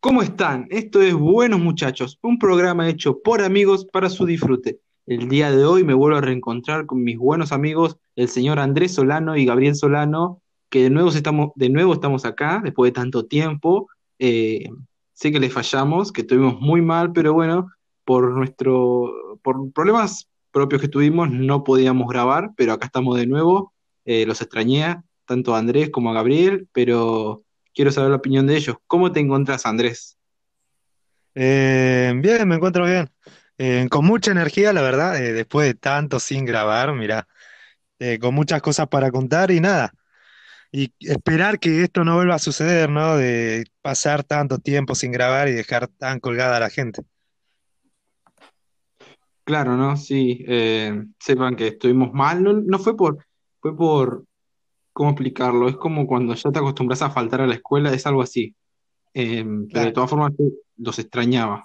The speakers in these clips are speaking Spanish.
¿Cómo están? Esto es Buenos Muchachos, un programa hecho por amigos para su disfrute. El día de hoy me vuelvo a reencontrar con mis buenos amigos, el señor Andrés Solano y Gabriel Solano, que de nuevo estamos, de nuevo estamos acá después de tanto tiempo. Eh, sé que les fallamos, que estuvimos muy mal, pero bueno, por nuestro, por problemas propios que tuvimos no podíamos grabar, pero acá estamos de nuevo. Eh, los extrañé, tanto a Andrés como a Gabriel, pero quiero saber la opinión de ellos. ¿Cómo te encuentras, Andrés? Eh, bien, me encuentro bien. Eh, con mucha energía, la verdad, eh, después de tanto sin grabar, mira, con muchas cosas para contar y nada. Y esperar que esto no vuelva a suceder, ¿no? De pasar tanto tiempo sin grabar y dejar tan colgada a la gente. Claro, ¿no? Sí, sepan que estuvimos mal, no, no fue por, fue por, ¿cómo explicarlo? Es como cuando ya te acostumbras a faltar a la escuela, es algo así. Pero de todas formas los extrañaba.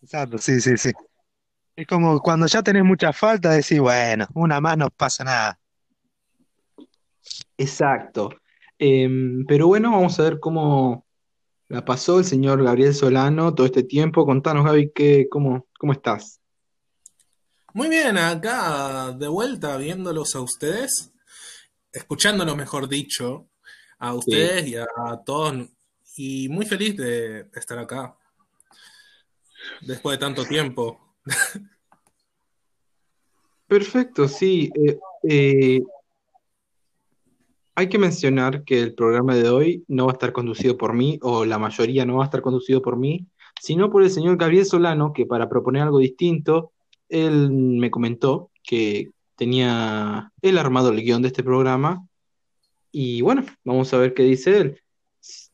exacto, sí, sí, sí. Es como cuando ya tenés mucha falta, decís, bueno, una más no pasa nada. Exacto. Em, pero bueno, vamos a ver cómo la pasó el señor Gabriel Solano todo este tiempo. Contanos, Gaby, ¿qué, cómo, cómo estás? Muy bien, acá de vuelta viéndolos a ustedes, escuchándolos mejor dicho, a Sí. ustedes y a todos, y muy feliz de estar acá después de tanto tiempo. Perfecto, sí. Eh, eh, hay que mencionar que el programa de hoy no va a estar conducido por mí, o la mayoría no va a estar conducido por mí, sino por el señor Gabriel Solano, que para proponer algo distinto, él me comentó que tenía él armado el guion de este programa, y bueno, vamos a ver qué dice él.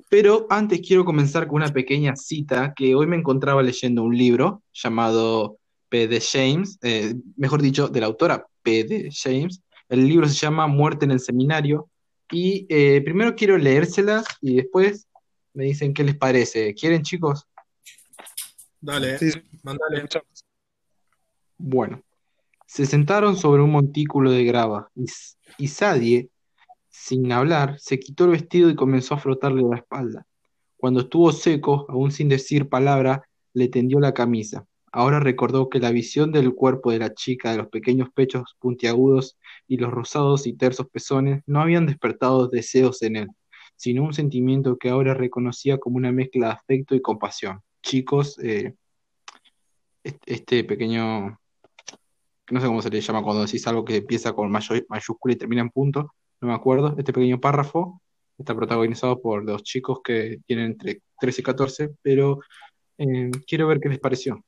Pero antes quiero comenzar con una pequeña cita que hoy me encontraba leyendo un libro llamado P. de James, eh, mejor dicho, de la autora P. de James. El libro se llama Muerte en el Seminario. Y eh, primero quiero leérselas y después me dicen qué les parece. ¿Quieren, chicos? Dale, Sí, mandale. Bueno, se sentaron sobre un montículo de grava y, Sadie, sin hablar, se quitó el vestido y comenzó a frotarle la espalda. Cuando estuvo seco, aún sin decir palabra, le tendió la camisa. Ahora recordó que la visión del cuerpo de la chica, de los pequeños pechos puntiagudos y los rosados y tersos pezones, no habían despertado deseos en él, sino un sentimiento que ahora reconocía como una mezcla de afecto y compasión. Chicos, eh, este, este pequeño, no sé cómo se le llama cuando decís algo que empieza con mayúscula y termina en punto, no me acuerdo, este pequeño párrafo está protagonizado por dos chicos que tienen entre 13 y 14, pero eh, quiero ver qué les pareció.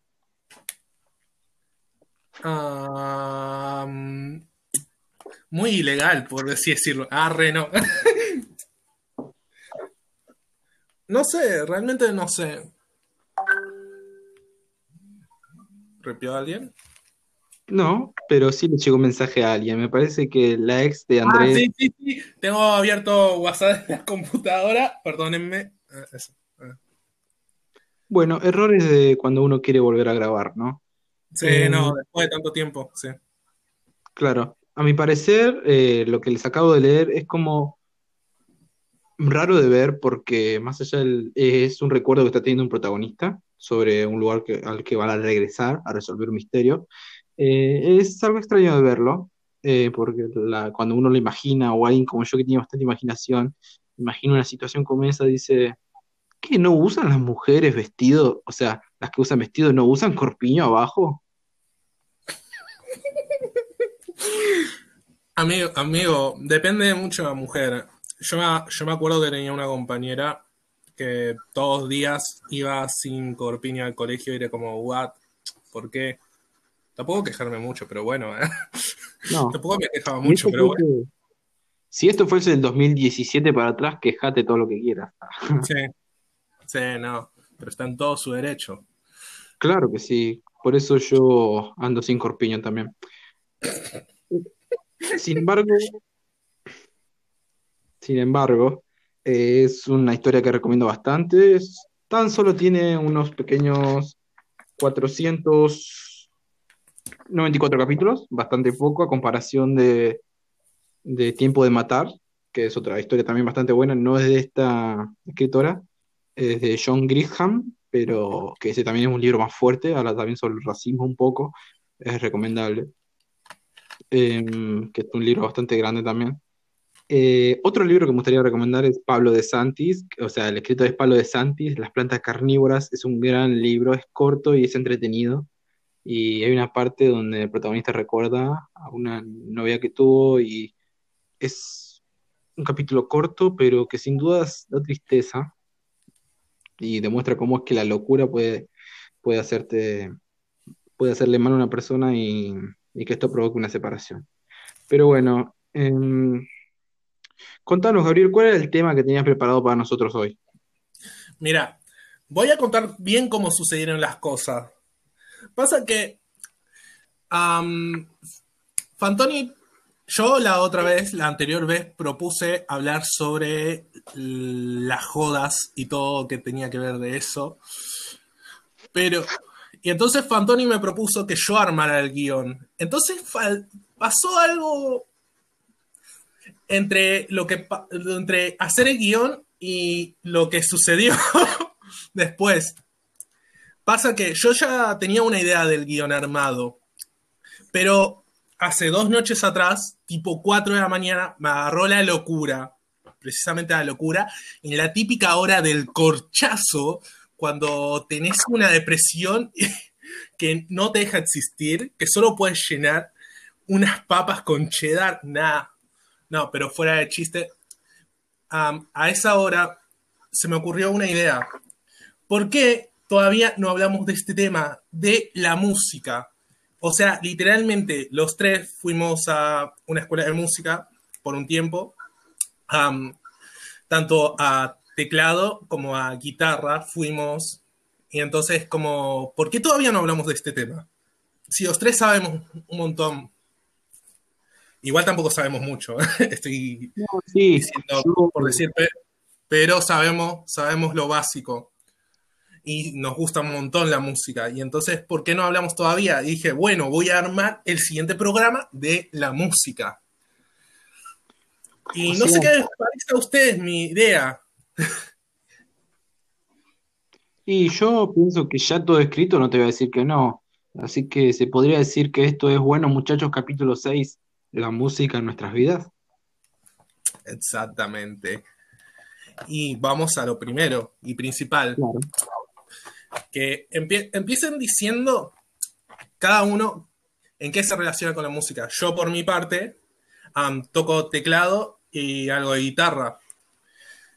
Muy ilegal, por así decirlo. Arre, no. No sé, realmente no sé. ¿Repió a alguien? No, pero sí le llegó un mensaje a alguien. Me parece que la ex de Ah, Andrés, sí, sí, sí. Tengo abierto WhatsApp en la computadora. Perdónenme. Ah, eso. Ah. bueno, errores de cuando uno quiere volver a grabar, ¿no? Sí, Eh, no, después de tanto tiempo, sí. claro, a mi parecer, eh, lo que les acabo de leer es como raro de ver porque más allá del, es un recuerdo que está teniendo un protagonista sobre un lugar que- al que va a regresar a resolver un misterio. Eh, es algo extraño de verlo, eh, porque la- cuando uno lo imagina, o alguien como yo que tiene bastante imaginación, imagina una situación como esa, dice, ¿qué no usan las mujeres vestido? O sea, las que usan vestido no usan corpiño abajo. Amigo, amigo, depende mucho de la mujer. Yo yo me acuerdo que tenía una compañera que todos los días iba sin corpiño al colegio y era como, what? ¿Por qué? Tampoco quejarme mucho, pero bueno, ¿eh? No. Tampoco me quejaba mucho, pero bueno. si esto fuese del 2017 para atrás, quejate todo lo que quieras. Sí, sí, no. Pero está en todo su derecho. Claro que sí, por eso yo ando sin corpiño también. Sin embargo, sin embargo, eh, es una historia que recomiendo bastante. Es- tan solo tiene unos pequeños 494 capítulos, bastante poco a comparación de, de Tiempo de Matar, que es otra historia también bastante buena, no es de esta escritora, es de John Grisham, pero que ese también es un libro más fuerte, habla también sobre el racismo un poco, es recomendable. Em, que es un libro bastante grande también. Eh, otro libro que me gustaría recomendar es Pablo de Santis, o sea, el escrito es Pablo de Santis, Las plantas carnívoras, es un gran libro, es corto y es entretenido. Y hay una parte donde el protagonista recuerda a una novia que tuvo y es un capítulo corto, pero que sin dudas da tristeza y demuestra cómo es que la locura puede, puede hacerte, puede hacerle mal a una persona y, y que esto provoque una separación. Pero bueno, em, contanos, Gabriel, ¿cuál era el tema que tenías preparado para nosotros hoy? Mira, voy a contar bien cómo sucedieron las cosas. Pasa que Fantoni, yo la otra vez, la anterior vez, propuse hablar sobre las jodas y todo que tenía que ver de eso. Pero, y entonces Fantoni me propuso que yo armara el guion. Entonces pasó algo entre lo que entre hacer el guion y lo que sucedió después. Pasa que yo ya tenía una idea del guion armado, pero hace dos noches atrás, tipo 4 de la mañana, me agarró la locura, precisamente la locura, en la típica hora del corchazo, cuando tenés una depresión que no te deja existir, que solo puedes llenar unas papas con cheddar, nada. No, pero fuera de chiste, a esa hora se me ocurrió una idea. ¿Por qué todavía no hablamos de este tema, de la música. O sea, literalmente los tres fuimos a una escuela de música por un tiempo, tanto a teclado como a guitarra fuimos. Y entonces, como, ¿por qué todavía no hablamos de este tema? Si los tres sabemos un montón, igual tampoco sabemos mucho, estoy diciendo por decir, pero sabemos, sabemos lo básico y nos gusta un montón la música. Y entonces, ¿por qué no hablamos todavía? Y dije, bueno, voy a armar el siguiente programa de la música. Y no sé qué les parece a ustedes mi idea. Y yo pienso que ya todo escrito, no te voy a decir que no. Así que se podría decir que esto es bueno, muchachos, capítulo 6, la música en nuestras vidas. Exactamente. Y vamos a lo primero y principal. Claro que empiecen diciendo cada uno en qué se relaciona con la música. Yo por mi parte toco teclado y algo de guitarra.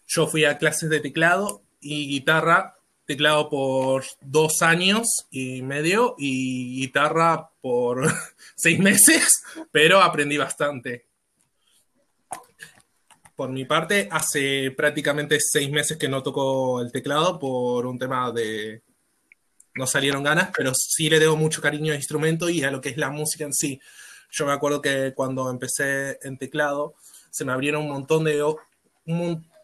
Yo fui a clases de teclado y guitarra, teclado por dos años y medio y guitarra por seis meses, pero aprendí bastante. Por mi parte, hace prácticamente seis meses que no toco el teclado por un tema de... No salieron ganas, pero sí le debo mucho cariño al instrumento y a lo que es la música en sí. Yo me acuerdo que cuando empecé en teclado, se me abrieron un montón de...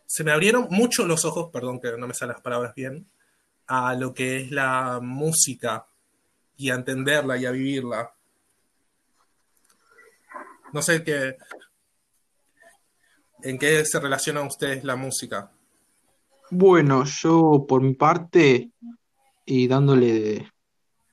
se me abrieron mucho los ojos, perdón que no me salen las palabras bien, a lo que es la música y a entenderla y a vivirla. No sé qué, ¿En qué se relaciona a ustedes la música? Bueno, yo por mi parte, y dándole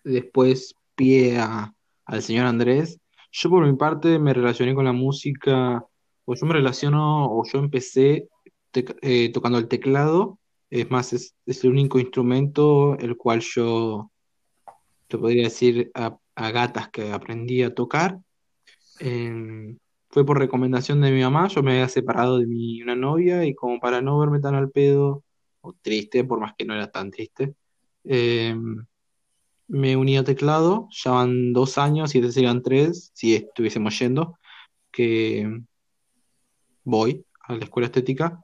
después pie al señor Andrés, yo por mi parte me relacioné con la música, o yo me relaciono, o yo empecé eh, tocando el teclado, es más, es, el único instrumento el cual yo, te podría decir, a, gatas que aprendí a tocar. Em, fue por recomendación de mi mamá, yo me había separado de mi una novia y como para no verme tan al pedo, o triste, por más que no era tan triste, em, me uní a teclado, ya van dos años y desde serían tres, si estuviésemos yendo, que voy a la escuela estética,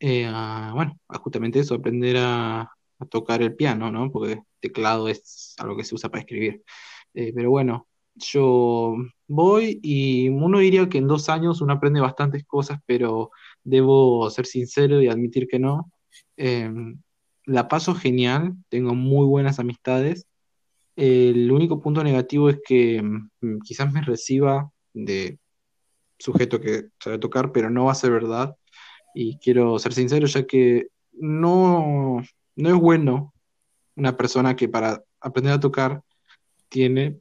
eh, bueno, a justamente eso, aprender a, a, tocar el piano, ¿no? Porque teclado es algo que se usa para escribir. Eh, pero bueno, yo voy y uno diría que en dos años uno aprende bastantes cosas, pero debo ser sincero y admitir que no. Em, la paso genial, tengo muy buenas amistades. el único punto negativo es que mm, quizás me reciba de sujeto que sabe tocar, pero no va a ser verdad. Y quiero ser sincero, ya que no, no es bueno una persona que para aprender a tocar tiene,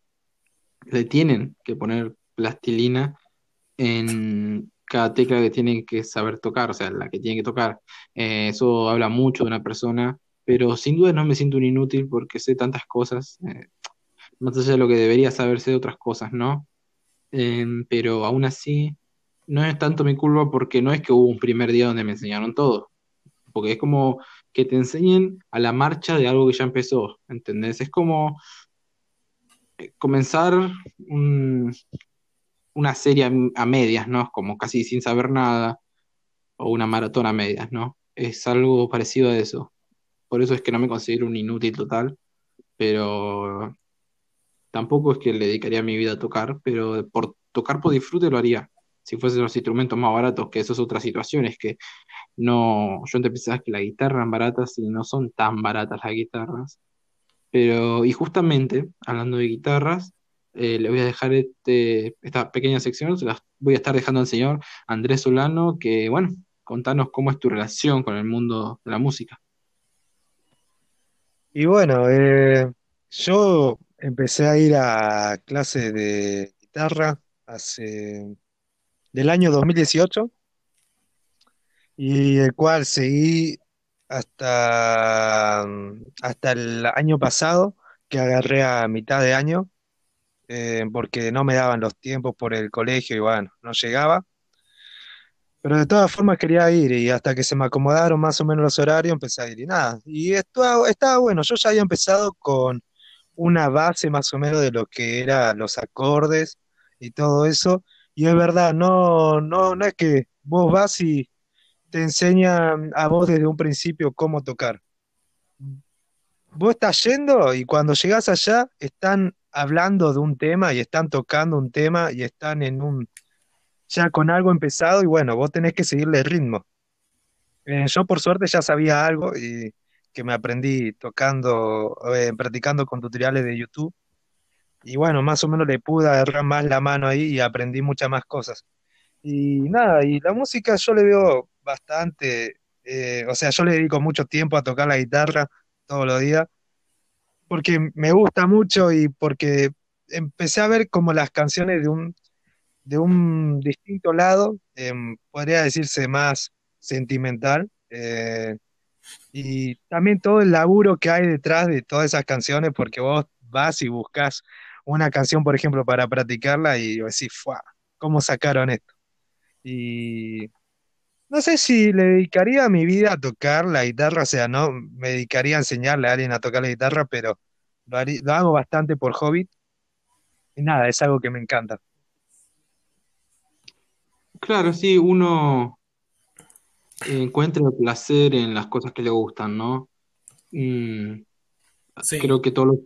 le tienen que poner plastilina en cada tecla que tiene que saber tocar, o sea, la que tiene que tocar. Eh, eso habla mucho de una persona, pero sin duda no me siento un inútil porque sé tantas cosas, eh, más allá de lo que debería saberse de otras cosas, ¿no? Em, pero aún así, no es tanto mi culpa porque no es que hubo un primer día donde me enseñaron todo, porque es como que te enseñen a la marcha de algo que ya empezó, ¿entendés? Es como comenzar una serie a, medias, ¿no? Como casi sin saber nada, o una maratón a medias, ¿no? Es algo parecido a eso. Por eso es que no me considero un inútil total, pero tampoco es que le dedicaría mi vida a tocar, pero por tocar por disfrute lo haría. Si fuesen los instrumentos más baratos, que eso es otra situación, que no, yo antes pensaba que las guitarras eran baratas y no son tan baratas las guitarras. Pero, y justamente, hablando de guitarras, eh, le voy a dejar este, esta pequeña sección, se las voy a estar dejando al señor Andrés Solano, que, bueno, contanos cómo es tu relación con el mundo de la música. Y bueno, eh, yo empecé a ir a clases de guitarra hace del año 2018 y el cual seguí hasta, hasta el año pasado, que agarré a mitad de año, eh, porque no me daban los tiempos por el colegio y bueno, no llegaba. Pero de todas formas quería ir y hasta que se me acomodaron más o menos los horarios empecé a ir y nada. Y esto, estaba bueno, yo ya había empezado con una base más o menos de lo que eran los acordes y todo eso. Y es verdad, no, no, no es que vos vas y te enseñan a vos desde un principio cómo tocar. Vos estás yendo y cuando llegás allá están hablando de un tema y están tocando un tema y están en un ya con algo empezado y bueno, vos tenés que seguirle el ritmo. Eh, yo por suerte ya sabía algo y que me aprendí tocando, eh, practicando con tutoriales de YouTube. Y bueno, más o menos le pude agarrar más la mano ahí y aprendí muchas más cosas. Y nada, y la música yo le veo bastante, eh, o sea, yo le dedico mucho tiempo a tocar la guitarra todos los días, porque me gusta mucho y porque empecé a ver como las canciones de un, de un distinto lado, em, podría decirse más sentimental, eh, y también todo el laburo que hay detrás de todas esas canciones, porque vos vas y buscas una canción, por ejemplo, para practicarla y decís, ¡fua! ¿Cómo sacaron esto? Y no sé si le dedicaría mi vida a tocar la guitarra, o sea, no me dedicaría a enseñarle a alguien a tocar la guitarra, pero lo, lo hago bastante por hobby. Y nada, es algo que me encanta. Claro, sí, uno encuentra el placer en las cosas que le gustan, ¿no? Mm, Sí, creo que todos los,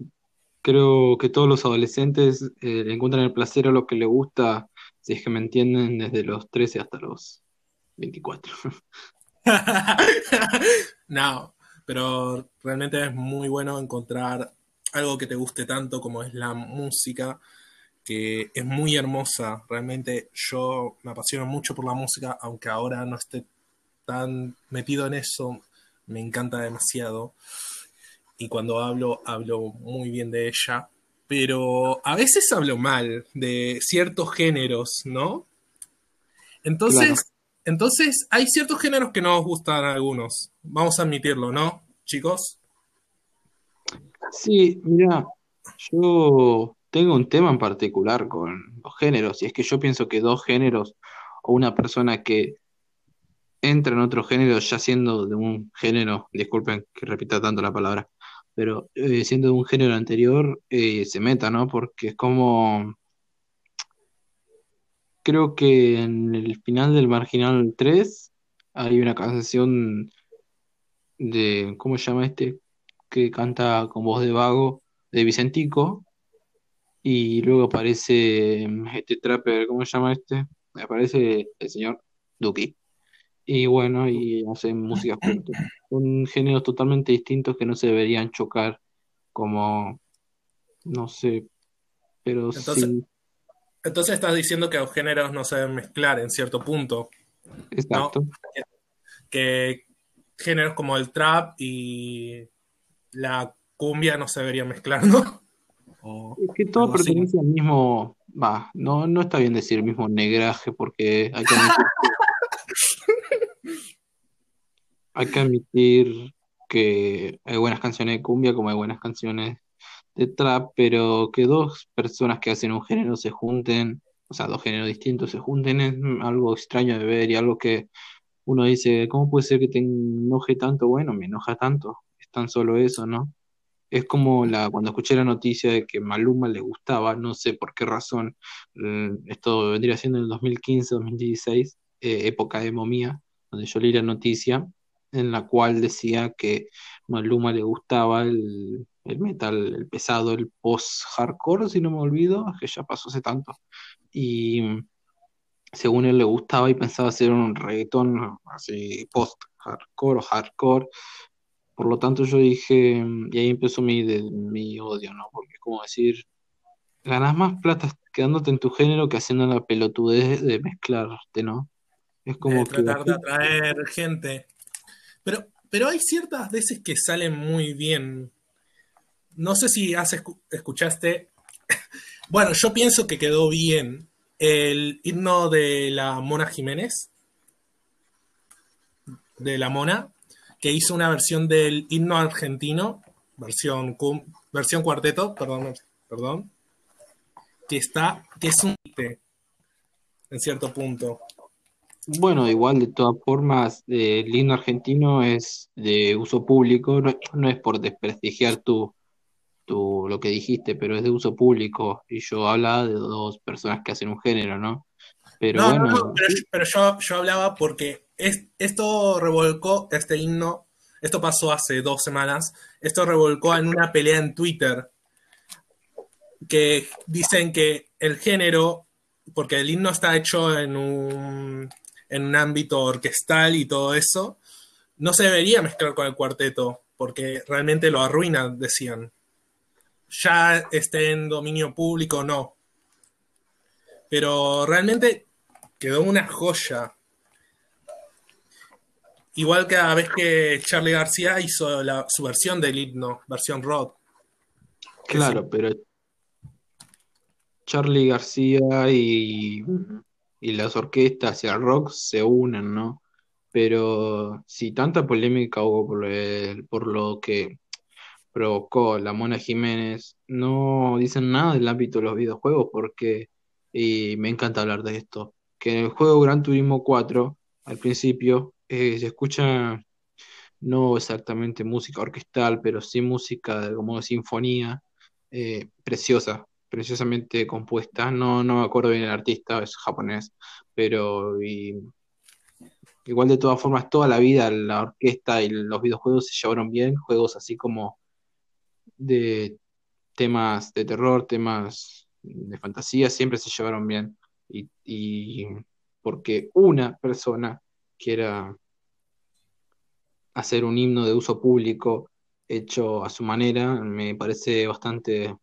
creo que todos los adolescentes eh, encuentran el placer a lo que les gusta, si es que me entienden, desde los 13 hasta los 24. no, pero realmente es muy bueno encontrar algo que te guste tanto como es la música, que es muy hermosa. Realmente yo me apasiono mucho por la música, aunque ahora no esté tan metido en eso, me encanta demasiado. Y cuando hablo, hablo muy bien de ella. Pero a veces hablo mal de ciertos géneros, ¿no? Entonces. Entonces hay ciertos géneros que no nos gustan a algunos. Vamos a admitirlo, ¿no, chicos? Sí, mira, yo tengo un tema en particular con los géneros, y es que yo pienso que dos géneros o una persona que entra en otro género ya siendo de un género, disculpen que repita tanto la palabra, pero eh, siendo de un género anterior, eh, se meta, ¿no? Porque es como, creo que en el final del Marginal 3 hay una canción de, ¿cómo se llama este? Que canta con voz de vago, de Vicentico, y luego aparece mm, este trapper, ¿cómo se llama este? Aparece el señor Duki. Y bueno, y hacen música juntos. Son géneros totalmente distintos que no se deberían chocar como, no sé, pero Entonces, sí, Entonces estás diciendo que los géneros no se deben mezclar en cierto punto. Exacto. Que géneros como el trap y la cumbia no se deberían mezclar, ¿no? O Es que todo así. pertenece al mismo, va, no, no está bien decir mismo negraje porque hay que admitir, hay que admitir que hay buenas canciones de cumbia como hay buenas canciones de trap, pero que dos personas que hacen un género se junten, o sea, dos géneros distintos se junten es mm, algo extraño de ver y algo que uno dice, ¿cómo puede ser que te enoje tanto? Bueno, me enoja tanto, es tan solo eso, ¿no? Es como la, cuando escuché la noticia de que Maluma le gustaba, no sé por qué razón, eh, esto vendría siendo en el 2015, 2016, eh, época de momía, donde yo leí la noticia en la cual decía que Maluma le gustaba el, el metal, el pesado, el post-hardcore, si no me olvido, que ya pasó hace tanto. Y según él le gustaba y pensaba hacer un reggaetón así post-hardcore o hardcore. Por lo tanto, yo dije, y ahí empezó mi, de- mi odio, ¿no? Porque es como decir, ganas más plata quedándote en tu género que haciendo la pelotudez de mezclarte, ¿no? Es como que tratar de atraer gente. Pero, pero hay ciertas veces que salen muy bien. No sé si has escu- escuchaste. Bueno, yo pienso que quedó bien el himno de la Mona Jiménez, de la Mona, que hizo una versión del himno argentino, versión, cuarteto, perdón, perdón, que está, que es un en cierto punto. Bueno, igual de todas formas, el himno argentino es de uso público, no es por desprestigiar tu, tu, lo que dijiste, pero es de uso público y yo hablaba de dos personas que hacen un género, ¿no? Pero No, no, bueno, no, pero, pero yo, yo hablaba porque es, esto revolcó, este himno, esto pasó hace dos semanas, esto revolcó en una pelea en Twitter que dicen que el género, porque el himno está hecho en un, en un ámbito orquestal y todo eso, no se debería mezclar con el cuarteto, porque realmente lo arruinan, decían. Ya esté en dominio público, no. Pero realmente quedó una joya. Igual cada vez que Charlie García hizo la- su versión del himno, versión rock. que claro, pero Charlie García y, y las orquestas y el rock se unen, ¿no? Pero si tanta polémica hubo por el- por lo que provocó la Mona Jiménez, no dicen nada del ámbito de los videojuegos porque, y me encanta hablar de esto, que en el juego Gran Turismo 4, al principio, eh, se escucha no exactamente música orquestal, pero sí música como de sinfonía, eh, preciosa, preciosamente compuesta. No, no me acuerdo bien el artista, es japonés, pero igual de todas formas, toda la vida la orquesta y los videojuegos se llevaron bien, juegos así como de temas de terror, temas de fantasía, siempre se llevaron bien. Y, y porque una persona quiera hacer un himno de uso público hecho a su manera, me parece bastante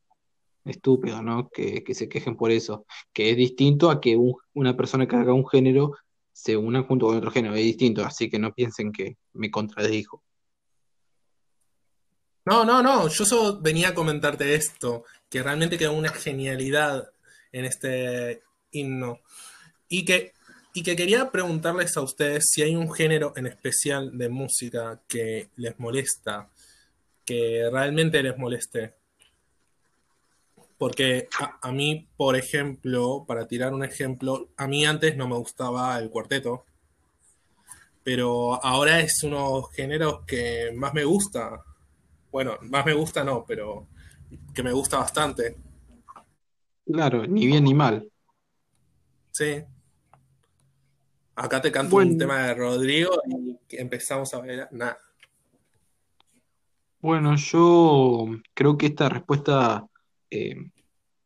estúpido, ¿no? Que, que se quejen por eso, que es distinto a que un- una persona que haga un género se una junto con otro género, es distinto, así que no piensen que me contradijo. No, no, no, yo solo venía a comentarte esto, que realmente quedó una genialidad en este himno. Y que, y que quería preguntarles a ustedes si hay un género en especial de música que les molesta, que realmente les moleste. Porque a, a mí, por ejemplo, para tirar un ejemplo, a mí antes no me gustaba el cuarteto, pero ahora es uno de los géneros que más me gusta. Bueno, más me gusta no, pero que me gusta bastante. Claro, ni bien ni mal. Sí. Acá te canto Bueno. un tema de Rodrigo y empezamos a ver. Nah. Bueno, yo creo que esta respuesta, eh,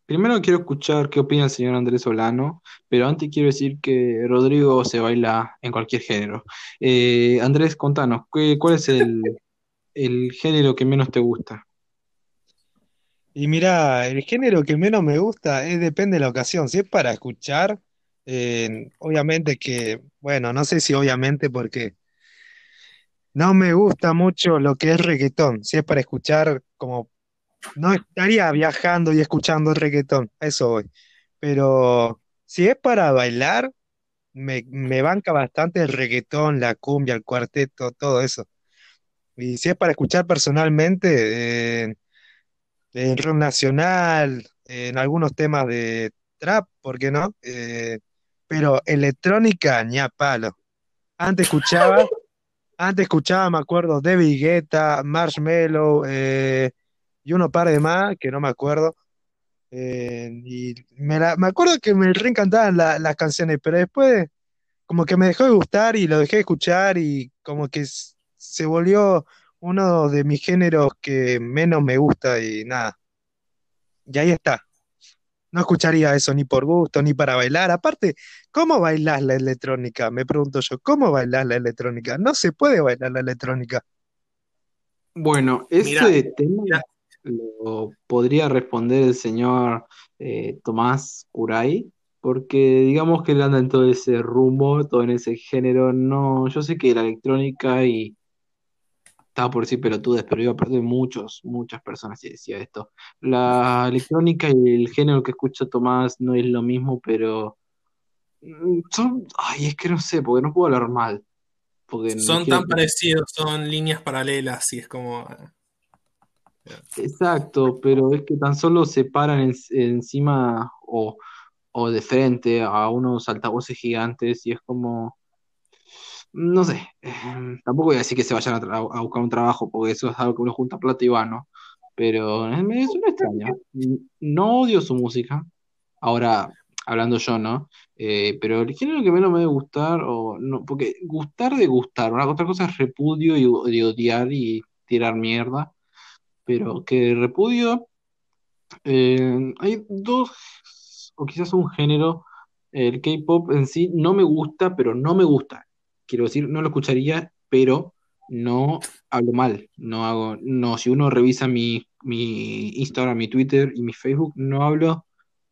primero quiero escuchar qué opina el señor Andrés Solano, pero antes quiero decir que Rodrigo se baila en cualquier género. Eh, Andrés, contanos, ¿qué- ¿cuál es el, el género que menos te gusta? Y mira, el género que menos me gusta es depende de la ocasión. Si es para escuchar, obviamente que, bueno, no sé si obviamente porque no me gusta mucho lo que es reggaetón. Si es para escuchar, como no estaría viajando y escuchando reggaetón, a eso voy. Pero si es para bailar, me, me banca bastante el reggaetón, la cumbia, el cuarteto, todo eso. Y si es para escuchar personalmente, eh, en rock nacional, en algunos temas de trap, ¿por qué no? Eh, pero electrónica, ni a palo. Antes escuchaba, antes escuchaba, me acuerdo, David Guetta, Marshmello, eh, y uno par de más, que no me acuerdo. Eh, y me, la- me acuerdo que me reencantaban la- las canciones, pero después como que me dejó de gustar y lo dejé de escuchar y como que se volvió uno de mis géneros que menos me gusta y nada. Y ahí está. No escucharía eso ni por gusto, ni para bailar. Aparte, ¿cómo bailás la electrónica? Me pregunto yo, ¿cómo bailás la electrónica? No se puede bailar la electrónica. Bueno, ese tema mira, lo podría responder el señor eh, Tomás Curay, porque digamos que él anda en todo ese rumbo, todo en ese género. No, yo sé que la electrónica y estaba por decir pelotudes, pero iba a perder muchos, muchas personas si decía esto. La electrónica y el género que escucha Tomás no es lo mismo, pero mm, son, ay, es que no sé, porque no puedo hablar mal, porque son tan parecidos, son líneas paralelas y es como... eh, Exacto, pero es que tan solo se paran en- encima o, o de frente a unos altavoces gigantes y es como, no sé, eh, tampoco voy a decir que se vayan a, a buscar un trabajo porque eso es algo que uno junta plata y va, ¿no? Pero es, es una extraña. No odio su música, ahora hablando yo, ¿no? Eh, pero el género que menos me debe gustar, o no, porque gustar de gustar, una otra cosa es repudio y, odiar y tirar mierda, pero que repudio. Eh, hay dos, o quizás un género, el K-pop en sí no me gusta, pero no me gusta. Quiero decir, no lo escucharía, pero no hablo mal. No hago, no, si uno revisa mi, mi Instagram, mi Twitter y mi Facebook, no hablo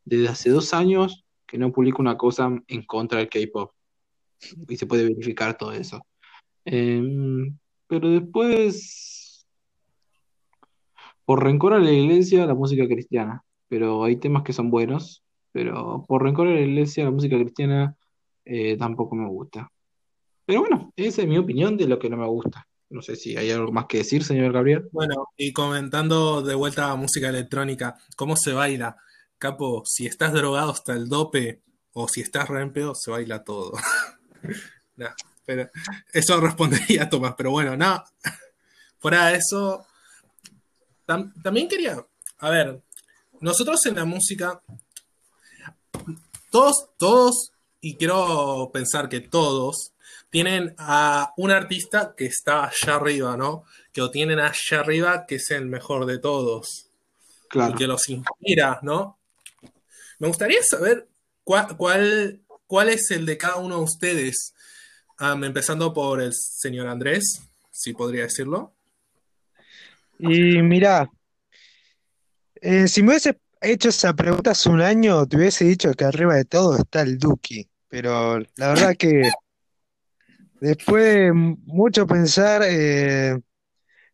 desde hace dos años que no publico una cosa en contra del K-pop. Y se puede verificar todo eso. Em, pero después. Por rencor a la iglesia, la música cristiana. Pero hay temas que son buenos. Pero por rencor a la iglesia, la música cristiana eh, tampoco me gusta. Pero bueno, esa es mi opinión de lo que no me gusta. No sé si hay algo más que decir, señor Gabriel. Bueno, y comentando de vuelta a música electrónica, ¿cómo se baila? Capo, si estás drogado hasta el dope o si estás re se baila todo. Eso respondería Tomás, pero bueno, no. Fuera de eso, tam- también quería, a ver, nosotros en la música, todos, todos, y quiero pensar que todos, tienen a un artista que está allá arriba, ¿no? Que lo tienen allá arriba, que es el mejor de todos y Claro. que los inspira, ¿no? Me gustaría saber cuál, cuál, cuál es el de cada uno de ustedes, empezando por el señor Andrés, si podría decirlo. Y mirá, eh, si me hubiese hecho esa pregunta hace un año, te hubiese dicho que arriba de todo está el Duki. Pero la verdad que después de mucho pensar, eh,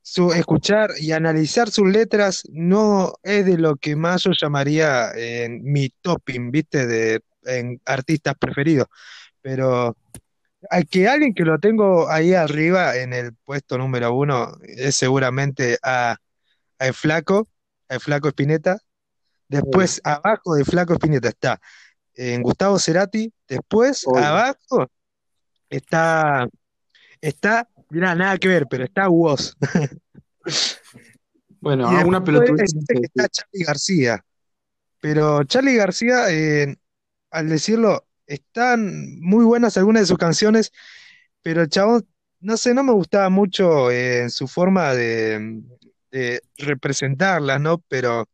su, escuchar y analizar sus letras no es de lo que más yo llamaría en mi topping, ¿viste? De en artistas preferidos. Pero hay que alguien que lo tengo ahí arriba en el puesto número uno es seguramente a, a el Flaco, a el Flaco Spinetta. Después, abajo de Flaco Spinetta está en Gustavo Cerati. Después, abajo está, está, mirá, nada que ver, pero está Woz. Bueno, alguna pelotudez que está Charly García. Pero Charly García, eh, al decirlo, están muy buenas algunas de sus canciones, pero el chabón, no sé, no me gustaba mucho eh, su forma de, de representarlas, ¿no? Pero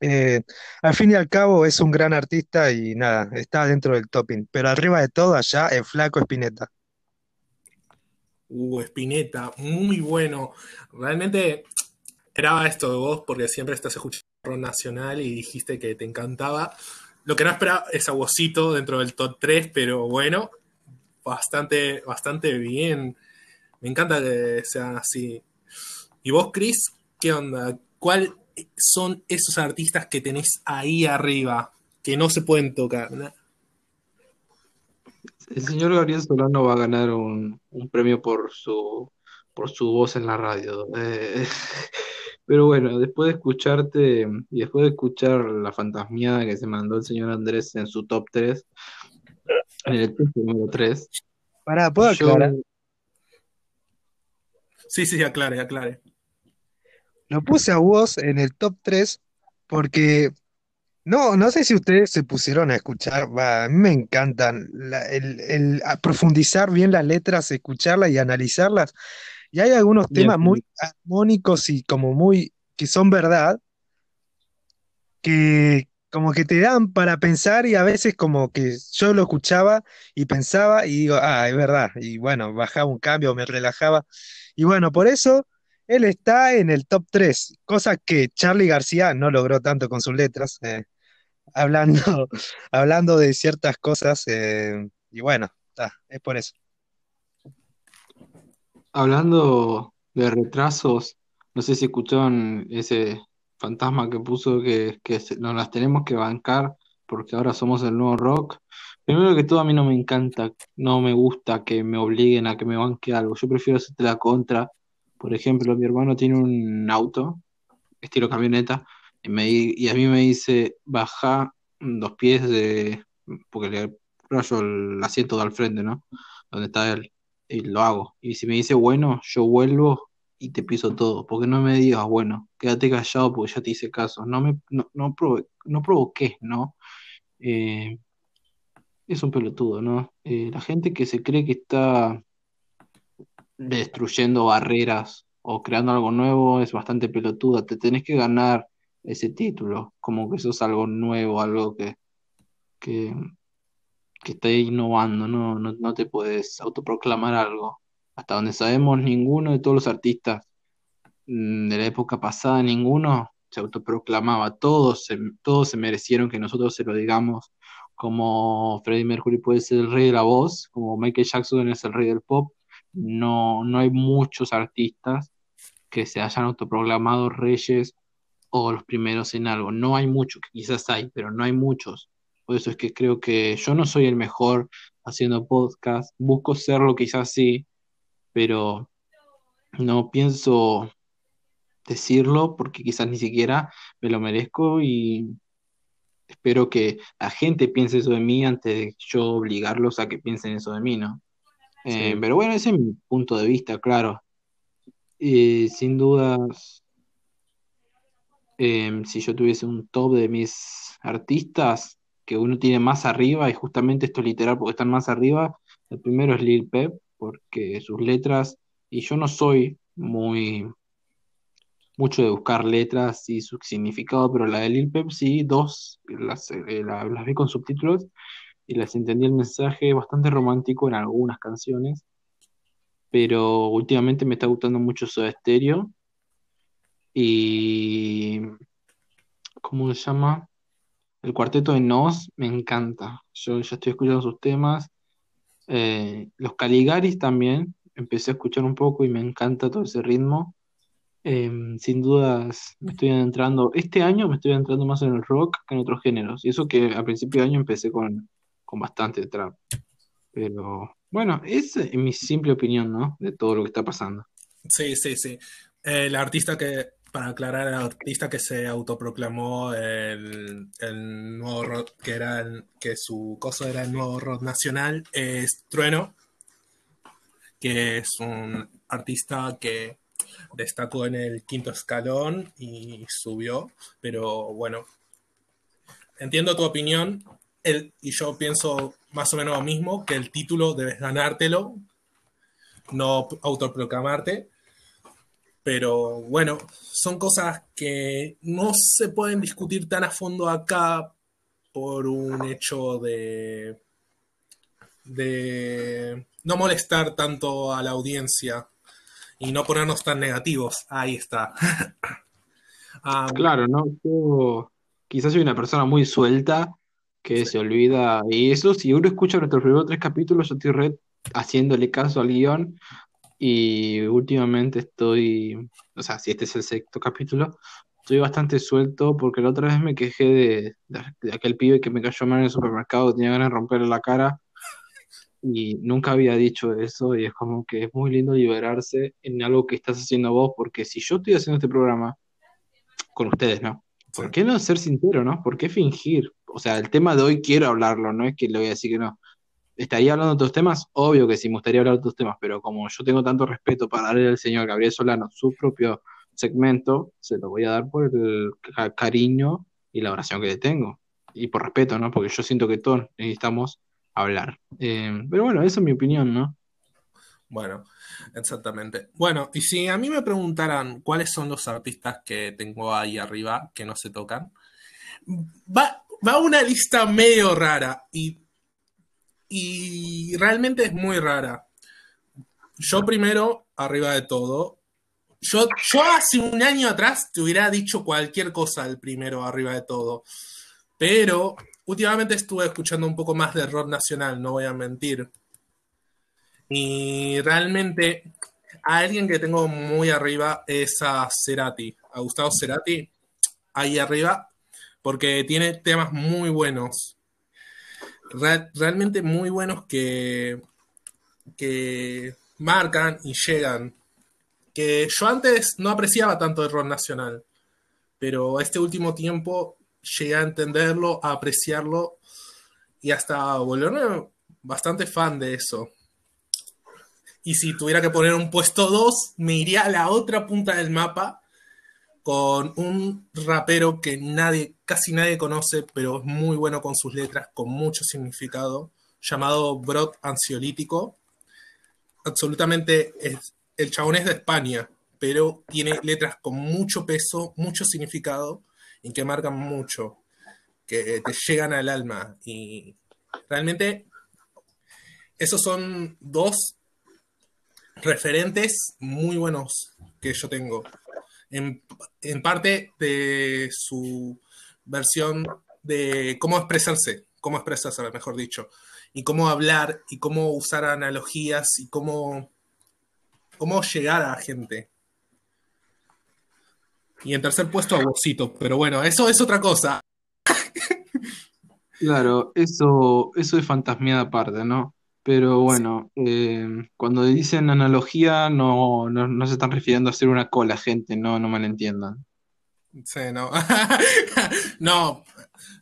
eh, al fin y al cabo es un gran artista y nada, está dentro del topping. Pero arriba de todo, allá, el flaco Spinetta. Uh, Spinetta, muy bueno. Realmente graba esto de vos porque siempre estás escuchando nacional y dijiste que te encantaba. Lo que no esperaba es a Vosito dentro del top 3, pero bueno, bastante, bastante bien. Me encanta que sea así. ¿Y vos, Chris, qué onda? ¿Cuáles son esos artistas que tenés ahí arriba que no se pueden tocar? El señor Gabriel Solano va a ganar un, un premio por su, por su voz en la radio. Eh, pero bueno, después de escucharte y después de escuchar la fantasmiada que se mandó el señor Andrés en su top 3, en el top número 3, Pará, ¿puedo yo, aclarar? Sí, sí, aclare, aclare. Lo puse a vos en el top 3 porque no, no sé si ustedes se pusieron a escuchar, va, a mí me encantan la- el, el- a profundizar bien las letras, escucharlas y analizarlas. Y hay algunos Bien, temas muy armónicos y como muy, que son verdad, que como que te dan para pensar y a veces como que yo lo escuchaba y pensaba y digo, ah, es verdad. Y bueno, bajaba un cambio, me relajaba. Y bueno, por eso él está en el top 3, cosa que Charly García no logró tanto con sus letras, eh, hablando, hablando de ciertas cosas. eh, y bueno, está, es por eso. hablando de retrasos, no sé si escucharon ese fantasma que puso que, que nos las tenemos que bancar porque ahora somos el nuevo rock. Primero que todo, a mí no me encanta, no me gusta que me obliguen a que me banque algo. Yo prefiero hacerte la contra. Por ejemplo, mi hermano tiene un auto, estilo camioneta, y, me, y a mí me dice, baja dos pies de, porque le rayo el asiento de al frente, ¿no? Donde está él, y lo hago. Y si me dice, bueno, yo vuelvo y te piso todo, porque no me digas, bueno, quédate callado porque ya te hice caso. No me, no, no, provo- no provoques, ¿no? Eh, es un pelotudo, ¿no? Eh, la gente que se cree que está destruyendo barreras o creando algo nuevo es bastante pelotuda. Te tenés que ganar ese título, como que sos algo nuevo, algo que, que, que está innovando, ¿no? No, no te puedes autoproclamar algo. Hasta donde sabemos, ninguno de todos los artistas mm, de la época pasada, ninguno se autoproclamaba. Todos se, todos se merecieron que nosotros se lo digamos, como Freddie Mercury puede ser el rey de la voz, como Michael Jackson es el rey del pop. No, no hay muchos artistas que se hayan autoproclamado reyes o los primeros en algo. No hay muchos, quizás hay, pero no hay muchos. Por eso es que creo que yo no soy el mejor haciendo podcast. Busco serlo, quizás sí, pero no pienso decirlo porque quizás ni siquiera me lo merezco y espero que la gente piense eso de mí antes de yo obligarlos a que piensen eso de mí, ¿no? Eh, Sí. pero bueno, ese es mi punto de vista, claro. Y sin dudas, em, si yo tuviese un top de mis artistas que uno tiene más arriba, y justamente esto es literal porque están más arriba, el primero es Lil Pep, porque sus letras, y yo no soy muy mucho de buscar letras y su significado, pero la de Lil Pep sí, dos, las, eh, la- las vi con subtítulos y les entendí el mensaje bastante romántico en algunas canciones, pero últimamente me está gustando mucho Soda Stereo y ¿cómo se llama? El cuarteto de Nos me encanta. Yo ya estoy escuchando sus temas. Eh, los Caligaris también. Empecé a escuchar un poco y me encanta todo ese ritmo. Eh, sin dudas me estoy adentrando. Este año me estoy adentrando más en el rock que en otros géneros. Y eso que a principio de año empecé con, con bastante trap. Pero bueno, es mi simple opinión, ¿no? De todo lo que está pasando. Sí, sí, sí. El artista que, para aclarar, el artista que se autoproclamó el, el nuevo rock, que era el- que su cosa era el nuevo rock nacional, es Trueno, que es un artista que destacó en el quinto escalón y subió, pero bueno, entiendo tu opinión el- y yo pienso más o menos lo mismo, que el título debes ganártelo, no autoproclamarte. Pero bueno, son cosas que no se pueden discutir tan a fondo acá por un hecho de, de no molestar tanto a la audiencia y no ponernos tan negativos. Ahí está. Ah, Claro, ¿no? Yo quizás soy una persona muy suelta que sí, se olvida. Y eso, si uno escucha nuestros primeros tres capítulos, yo estoy re haciéndole caso al guion. Y últimamente estoy, o sea, si este es el sexto capítulo, estoy bastante suelto porque la otra vez me quejé de, de- de aquel pibe que me cayó mal en el supermercado, tenía ganas de romperle la cara y nunca había dicho eso y es como que es muy lindo liberarse en algo que estás haciendo vos porque si yo estoy haciendo este programa con ustedes, ¿no? ¿Por qué no ser sincero, ¿no? ¿Por qué fingir? O sea, el tema de hoy quiero hablarlo, no es que le voy a decir que no. ¿Estaría hablando de otros temas? Obvio que sí, me gustaría hablar de otros temas, pero como yo tengo tanto respeto para darle al señor Gabriel Solano su propio segmento, se lo voy a dar por el ca- cariño y la oración que le tengo. Y por respeto, ¿no? Porque yo siento que todos necesitamos hablar. Eh, pero bueno, esa es mi opinión, ¿no? Bueno, exactamente. Bueno, y si a mí me preguntaran cuáles son los artistas que tengo ahí arriba que no se tocan, va, va una lista medio rara y, y realmente es muy rara. Yo primero, arriba de todo, yo, yo hace un año atrás te hubiera dicho cualquier cosa el primero arriba de todo, pero últimamente estuve escuchando un poco más de rock nacional, no voy a mentir. Y realmente a alguien que tengo muy arriba es a Cerati, a Gustavo Cerati, ahí arriba, porque tiene temas muy buenos, Real- realmente muy buenos que, que marcan y llegan. Que yo antes no apreciaba tanto el rock nacional, pero este último tiempo llegué a entenderlo, a apreciarlo y hasta volverme bastante fan de eso. Y si tuviera que poner un puesto 2, me iría a la otra punta del mapa con un rapero que nadie, casi nadie conoce, pero es muy bueno con sus letras, con mucho significado, llamado Brot Ansiolítico. Absolutamente, el chabón es de España, pero tiene letras con mucho peso, mucho significado y que marcan mucho, que te llegan al alma. Y realmente, esos son dos referentes muy buenos que yo tengo. En, parte de su versión de cómo expresarse, cómo expresarse, mejor dicho, y cómo hablar, y cómo usar analogías, y cómo, cómo llegar a gente. Y en tercer puesto a Bocito, pero bueno, eso es otra cosa. Claro, eso, eso es fantasmeada aparte, ¿no? Pero bueno, eh, cuando dicen analogía no, no, no se están refiriendo a hacer una cola, gente, no, no malentiendan. Sí, no. no,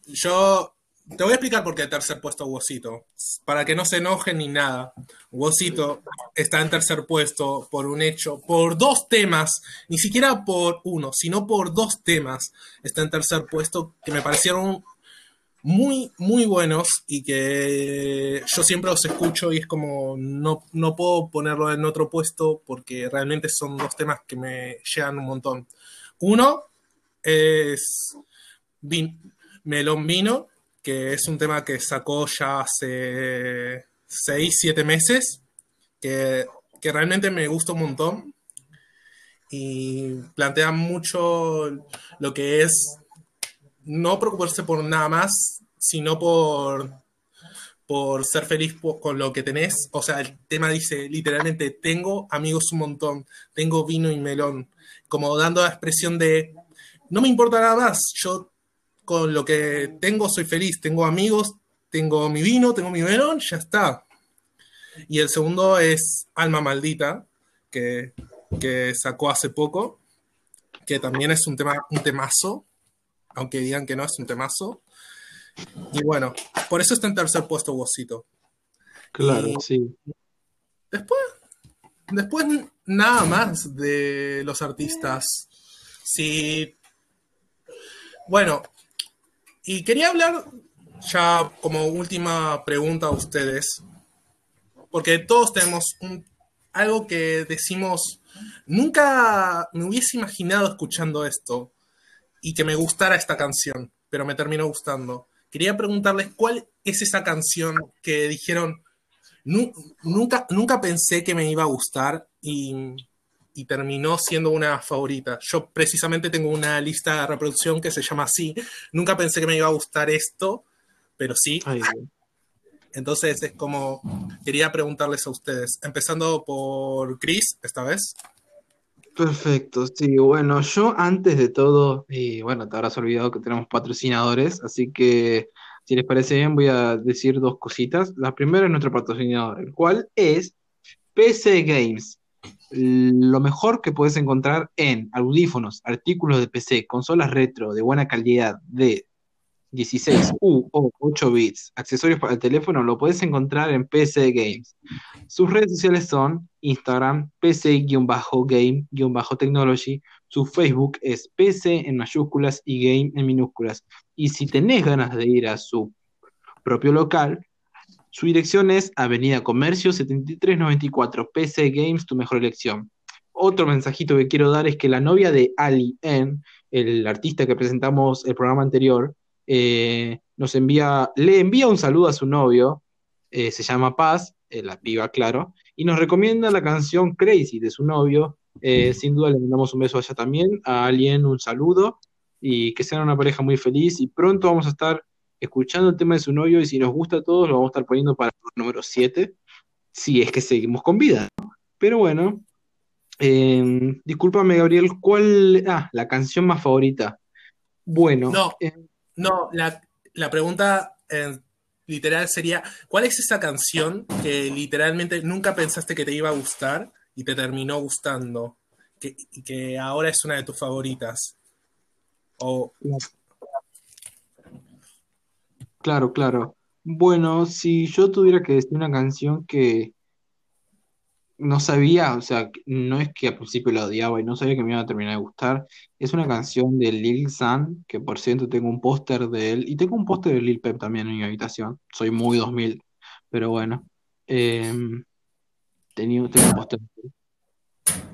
yo te voy a explicar por qué tercer puesto Wosito. Para que no se enojen ni nada. Wosito está en tercer puesto por un hecho, por dos temas, ni siquiera por uno, sino por dos temas. Está en tercer puesto que me parecieron muy, muy buenos y que yo siempre los escucho y es como no, no puedo ponerlo en otro puesto porque realmente son dos temas que me llegan un montón. Uno es Melón Vino, que es un tema que sacó ya hace 6, 7 meses, que, que realmente me gusta un montón y plantea mucho lo que es no preocuparse por nada más, sino por, por ser feliz con lo que tenés. O sea, el tema dice literalmente, tengo amigos un montón, tengo vino y melón, como dando la expresión de, no me importa nada más, yo con lo que tengo soy feliz, tengo amigos, tengo mi vino, tengo mi melón, ya está. Y el segundo es Alma Maldita, que, que sacó hace poco, que también es un tema, un temazo, aunque digan que no es un temazo. Y bueno, por eso está en tercer puesto Wosito. Claro, Y sí. después, después nada más de los artistas. Sí. Bueno, y quería hablar ya como última pregunta a ustedes, porque todos tenemos un- algo que decimos, nunca me hubiese imaginado escuchando esto y que me gustara esta canción, pero me terminó gustando. Quería preguntarles cuál es esa canción que dijeron, "Nu- nunca, nunca pensé que me iba a gustar y, y terminó siendo una favorita. Yo precisamente tengo una lista de reproducción que se llama así. Nunca pensé que me iba a gustar esto, pero sí. Entonces es como, quería preguntarles a ustedes, empezando por Chris, esta vez. Perfecto, sí, bueno, yo antes de todo, y bueno, te habrás olvidado que tenemos patrocinadores, así que si les parece bien voy a decir dos cositas. La primera es nuestro patrocinador, el cual es PC Games. Lo mejor que puedes encontrar en audífonos, artículos de PC, consolas retro de buena calidad de 16 U o 8 bits, accesorios para el teléfono, lo puedes encontrar en PC Games. Sus redes sociales son Instagram, PC-game-technology. Su Facebook es PC en mayúsculas y Game en minúsculas. Y si tenés ganas de ir a su propio local, su dirección es Avenida Comercio 7394, PC Games, tu mejor elección. Otro mensajito que quiero dar es que la novia de Ali N, el artista que presentamos el programa anterior, eh, nos envía, le envía un saludo a su novio, eh, se llama Paz, eh, la piba, claro, y nos recomienda la canción Crazy de su novio. sin duda le mandamos un beso allá también, a alguien un saludo y que sean una pareja muy feliz y pronto vamos a estar escuchando el tema de su novio y si nos gusta a todos lo vamos a estar poniendo para el número 7, si es que seguimos con vida. Pero bueno, discúlpame Gabriel, ¿cuál? Ah, la canción más favorita. Bueno. No, no, la, pregunta eh, literal sería, ¿cuál es esa canción que literalmente nunca pensaste que te iba a gustar y te terminó gustando? Que, que ahora es una de tus favoritas. O... Claro, claro. Bueno, si yo tuviera que decir una canción que, no sabía, o sea, no es que al principio la odiaba y no sabía que me iba a terminar de gustar. Es una canción de Lil San, que por cierto tengo un póster de él, y tengo un póster de Lil Pep también en mi habitación. Soy muy 2000, pero bueno. Em, tenía, tengo un póster de él.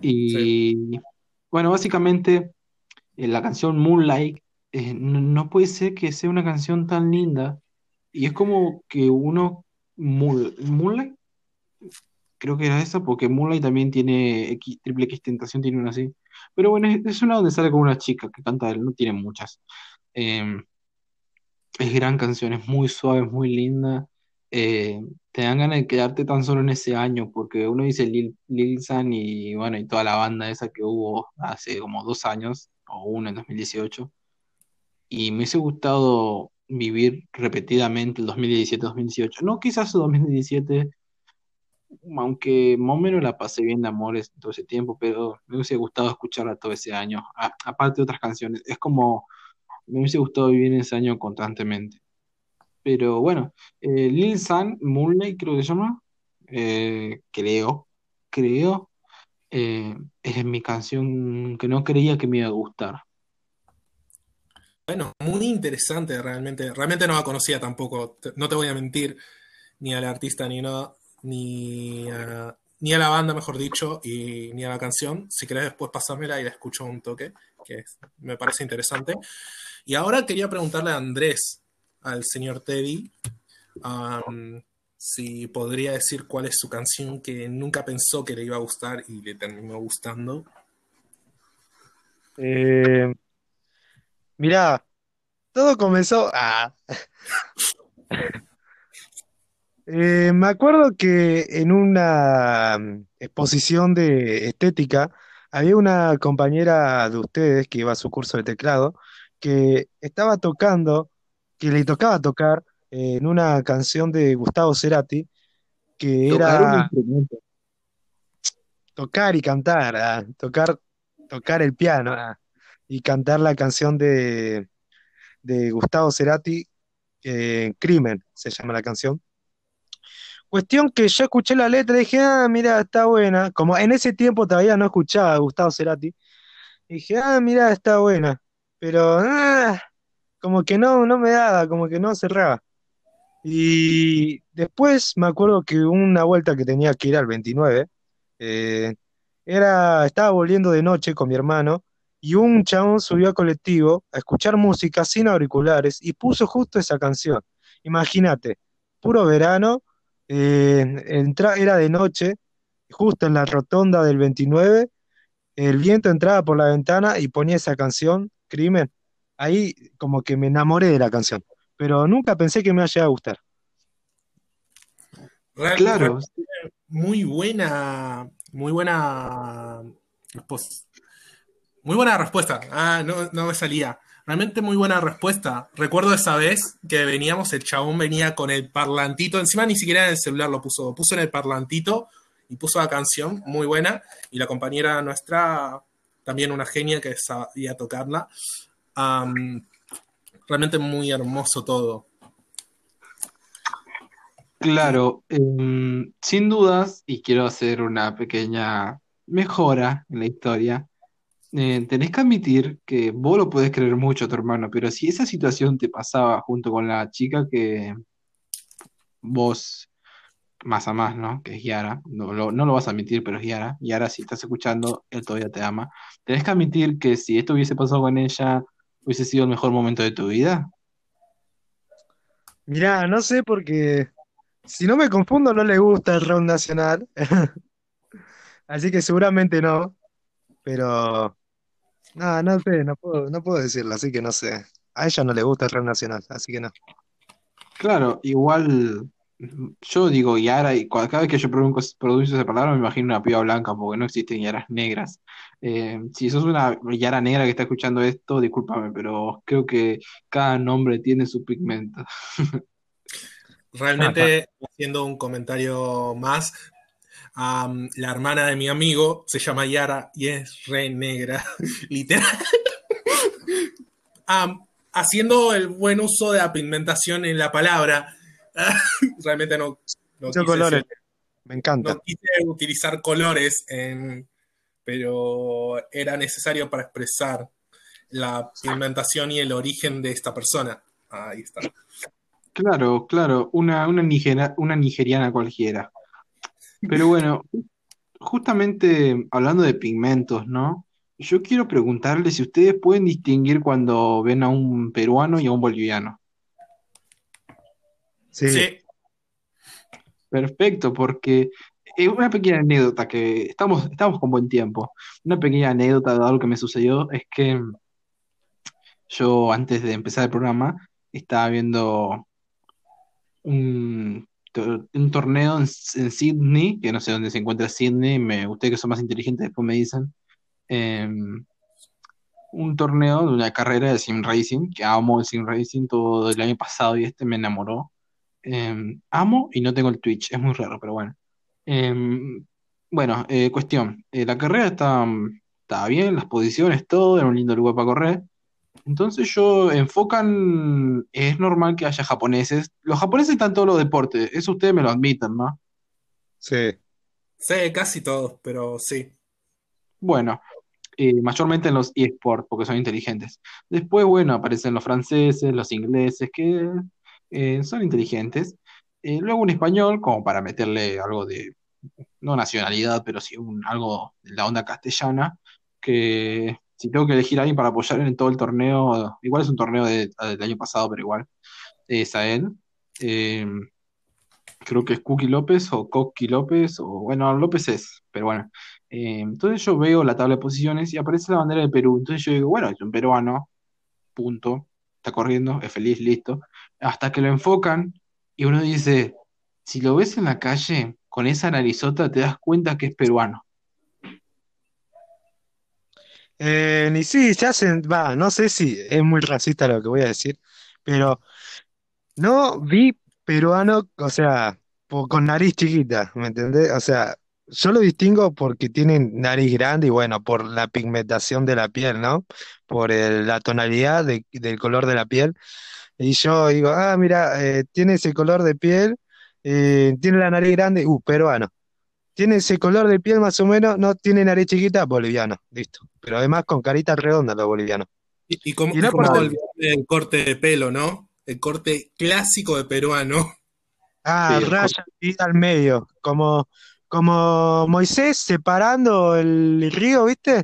Y bueno, básicamente eh, la canción Moonlight eh, no, puede ser que sea una canción tan linda. Y es como que uno, Moonlight, creo que era esa, porque Moonlight también tiene X, Triple X Tentación, tiene una así. Pero bueno, es, una donde sale con una chica que canta él, no tiene muchas. Em, es gran canción, es muy suave, es muy linda. Eh, te dan ganas de quedarte tan solo en ese año, porque uno dice Lil, Lil San y bueno, y toda la banda esa que hubo hace como dos años, o uno en 2018. Y me hubiese gustado vivir repetidamente el 2017-2018. No quizás el 2017 aunque más o menos la pasé bien de amores todo ese tiempo, pero me hubiese gustado escucharla todo ese año, aparte de otras canciones. Es como, me hubiese gustado vivir ese año constantemente. Pero bueno, eh, Lil San, Moonlight creo que se llama, eh, creo, creo, eh, es mi canción que no creía que me iba a gustar. Bueno, muy interesante realmente. Realmente no la conocía tampoco, no te voy a mentir, ni al artista ni nada ni a, ni a la banda, mejor dicho, y ni a la canción. Si querés después pasármela y la escucho un toque, que me parece interesante. Y ahora quería preguntarle a Andrés, al señor Teddy, si podría decir cuál es su canción que nunca pensó que le iba a gustar y le terminó gustando. Eh, mirá, todo comenzó. Ah. Eh, me acuerdo que en una mm, exposición de estética había una compañera de ustedes que iba a su curso de teclado que estaba tocando, que le tocaba tocar en una canción de Gustavo Cerati que era tocar y cantar, ah, tocar, tocar el piano ah, y cantar la canción de, de Gustavo Cerati, eh, Crimen se llama la canción. Cuestión que yo escuché la letra y dije, ah, mira, está buena. Como en ese tiempo todavía no escuchaba a Gustavo Cerati. dije, ah, mira, está buena. Pero, ah, como que no, no me daba, como que no cerraba. Y después me acuerdo que una vuelta que tenía que ir al 29, eh, era, estaba volviendo de noche con mi hermano y un chabón subió al colectivo a escuchar música sin auriculares y puso justo esa canción. Imagínate, puro verano, eh, era de noche, justo en la rotonda del 29, el viento entraba por la ventana y ponía esa canción, Crimen. Ahí como que me enamoré de la canción, pero nunca pensé que me haya a gustar. Claro, muy buena, muy buena, muy buena respuesta. Ah, no, no me salía. Realmente muy buena respuesta. Recuerdo esa vez que veníamos, el chabón venía con el parlantito, encima ni siquiera en el celular lo puso, puso en el parlantito y puso la canción, muy buena. Y la compañera nuestra, también una genia que sabía tocarla. Realmente muy hermoso todo. Claro, em, sin dudas, y quiero hacer una pequeña mejora en la historia, eh, tenés que admitir que vos lo podés creer mucho a tu hermano, pero si esa situación te pasaba junto con la chica que vos más amás, ¿no? Que es Yara, no lo, no lo vas a admitir, pero es Yara. Yara, si estás escuchando, él todavía te ama. Tenés que admitir que si esto hubiese pasado con ella, hubiese sido el mejor momento de tu vida. Mirá, no sé porque si no me confundo no le gusta el rock nacional, así que seguramente no, pero no, no sé, no puedo, no puedo decirlo, así que no sé. A ella no le gusta el rock nacional, así que no. Claro, igual yo digo Yara y cua- cada vez que yo pronuncio, pronuncio esa palabra me imagino una piba blanca porque no existen Yaras negras. Eh, si sos una Yara negra que está escuchando esto, discúlpame, pero creo que cada nombre tiene su pigmento. Realmente, haciendo un comentario más, la hermana de mi amigo se llama Yara y es re negra, literal. Haciendo el buen uso de la pigmentación en la palabra, realmente no, no quise colores, ser- me encanta. no quise utilizar colores, en- pero era necesario para expresar la pigmentación y el origen de esta persona. Ahí está. Claro, claro, una, una, nigera- una nigeriana cualquiera. Pero bueno, justamente hablando de pigmentos, ¿no? Yo quiero preguntarle si ustedes pueden distinguir cuando ven a un peruano y a un boliviano. Sí, Sí, Perfecto, porque eh, una pequeña anécdota que estamos, estamos con buen tiempo. Una pequeña anécdota de algo que me sucedió es que yo antes de empezar el programa estaba viendo un, un torneo en, Sydney, que no sé dónde se encuentra Sydney, me, ustedes que son más inteligentes después me dicen, em, un torneo de una carrera de sim racing, que amo el sim racing todo el año pasado y este me enamoró. Em, amo y no tengo el Twitch, es muy raro, pero bueno. Em, bueno, eh, cuestión, eh, la carrera está, estaba bien, las posiciones, todo, era un lindo lugar para correr. Entonces yo enfocan, es normal que haya japoneses. Los japoneses están en todos los deportes, eso ustedes me lo admiten, ¿no? sí. sé casi todos, pero sí. Bueno, eh, mayormente en los eSports, porque son inteligentes. Después, bueno, aparecen los franceses, los ingleses, que eh, son inteligentes. Eh, luego un español, como para meterle algo de, no nacionalidad, pero sí un, algo de la onda castellana, que si tengo que elegir a alguien para apoyar en todo el torneo, igual es un torneo de- del año pasado, pero igual, es a él. Eh, creo que es Cookie López o Coqui López, o bueno, López es, pero bueno. Eh, entonces yo veo la tabla de posiciones y aparece la bandera de Perú. Entonces yo digo, bueno, es un peruano, punto, está corriendo, es feliz, listo. Hasta que lo enfocan y uno dice, si lo ves en la calle con esa narizota, te das cuenta que es peruano. Eh, ni sí, se hacen, va, no sé si es muy racista lo que voy a decir, pero no vi peruano, o sea, con nariz chiquita, ¿me entendés? O sea, yo lo distingo porque tienen nariz grande y bueno, por la pigmentación de la piel, ¿no? Por la tonalidad de- del color de la piel. Y yo digo, ah, mira, eh, tiene ese color de piel, eh, tiene la nariz grande, uh, peruano. Tiene ese color de piel más o menos, no tiene nariz chiquita, boliviano, listo. Pero además con carita redonda los bolivianos. Y, y cómo, Y no el corte de pelo, ¿no? El corte clásico de peruano. Ah, Sí, raya y al medio, como, como Moisés separando el río, ¿viste?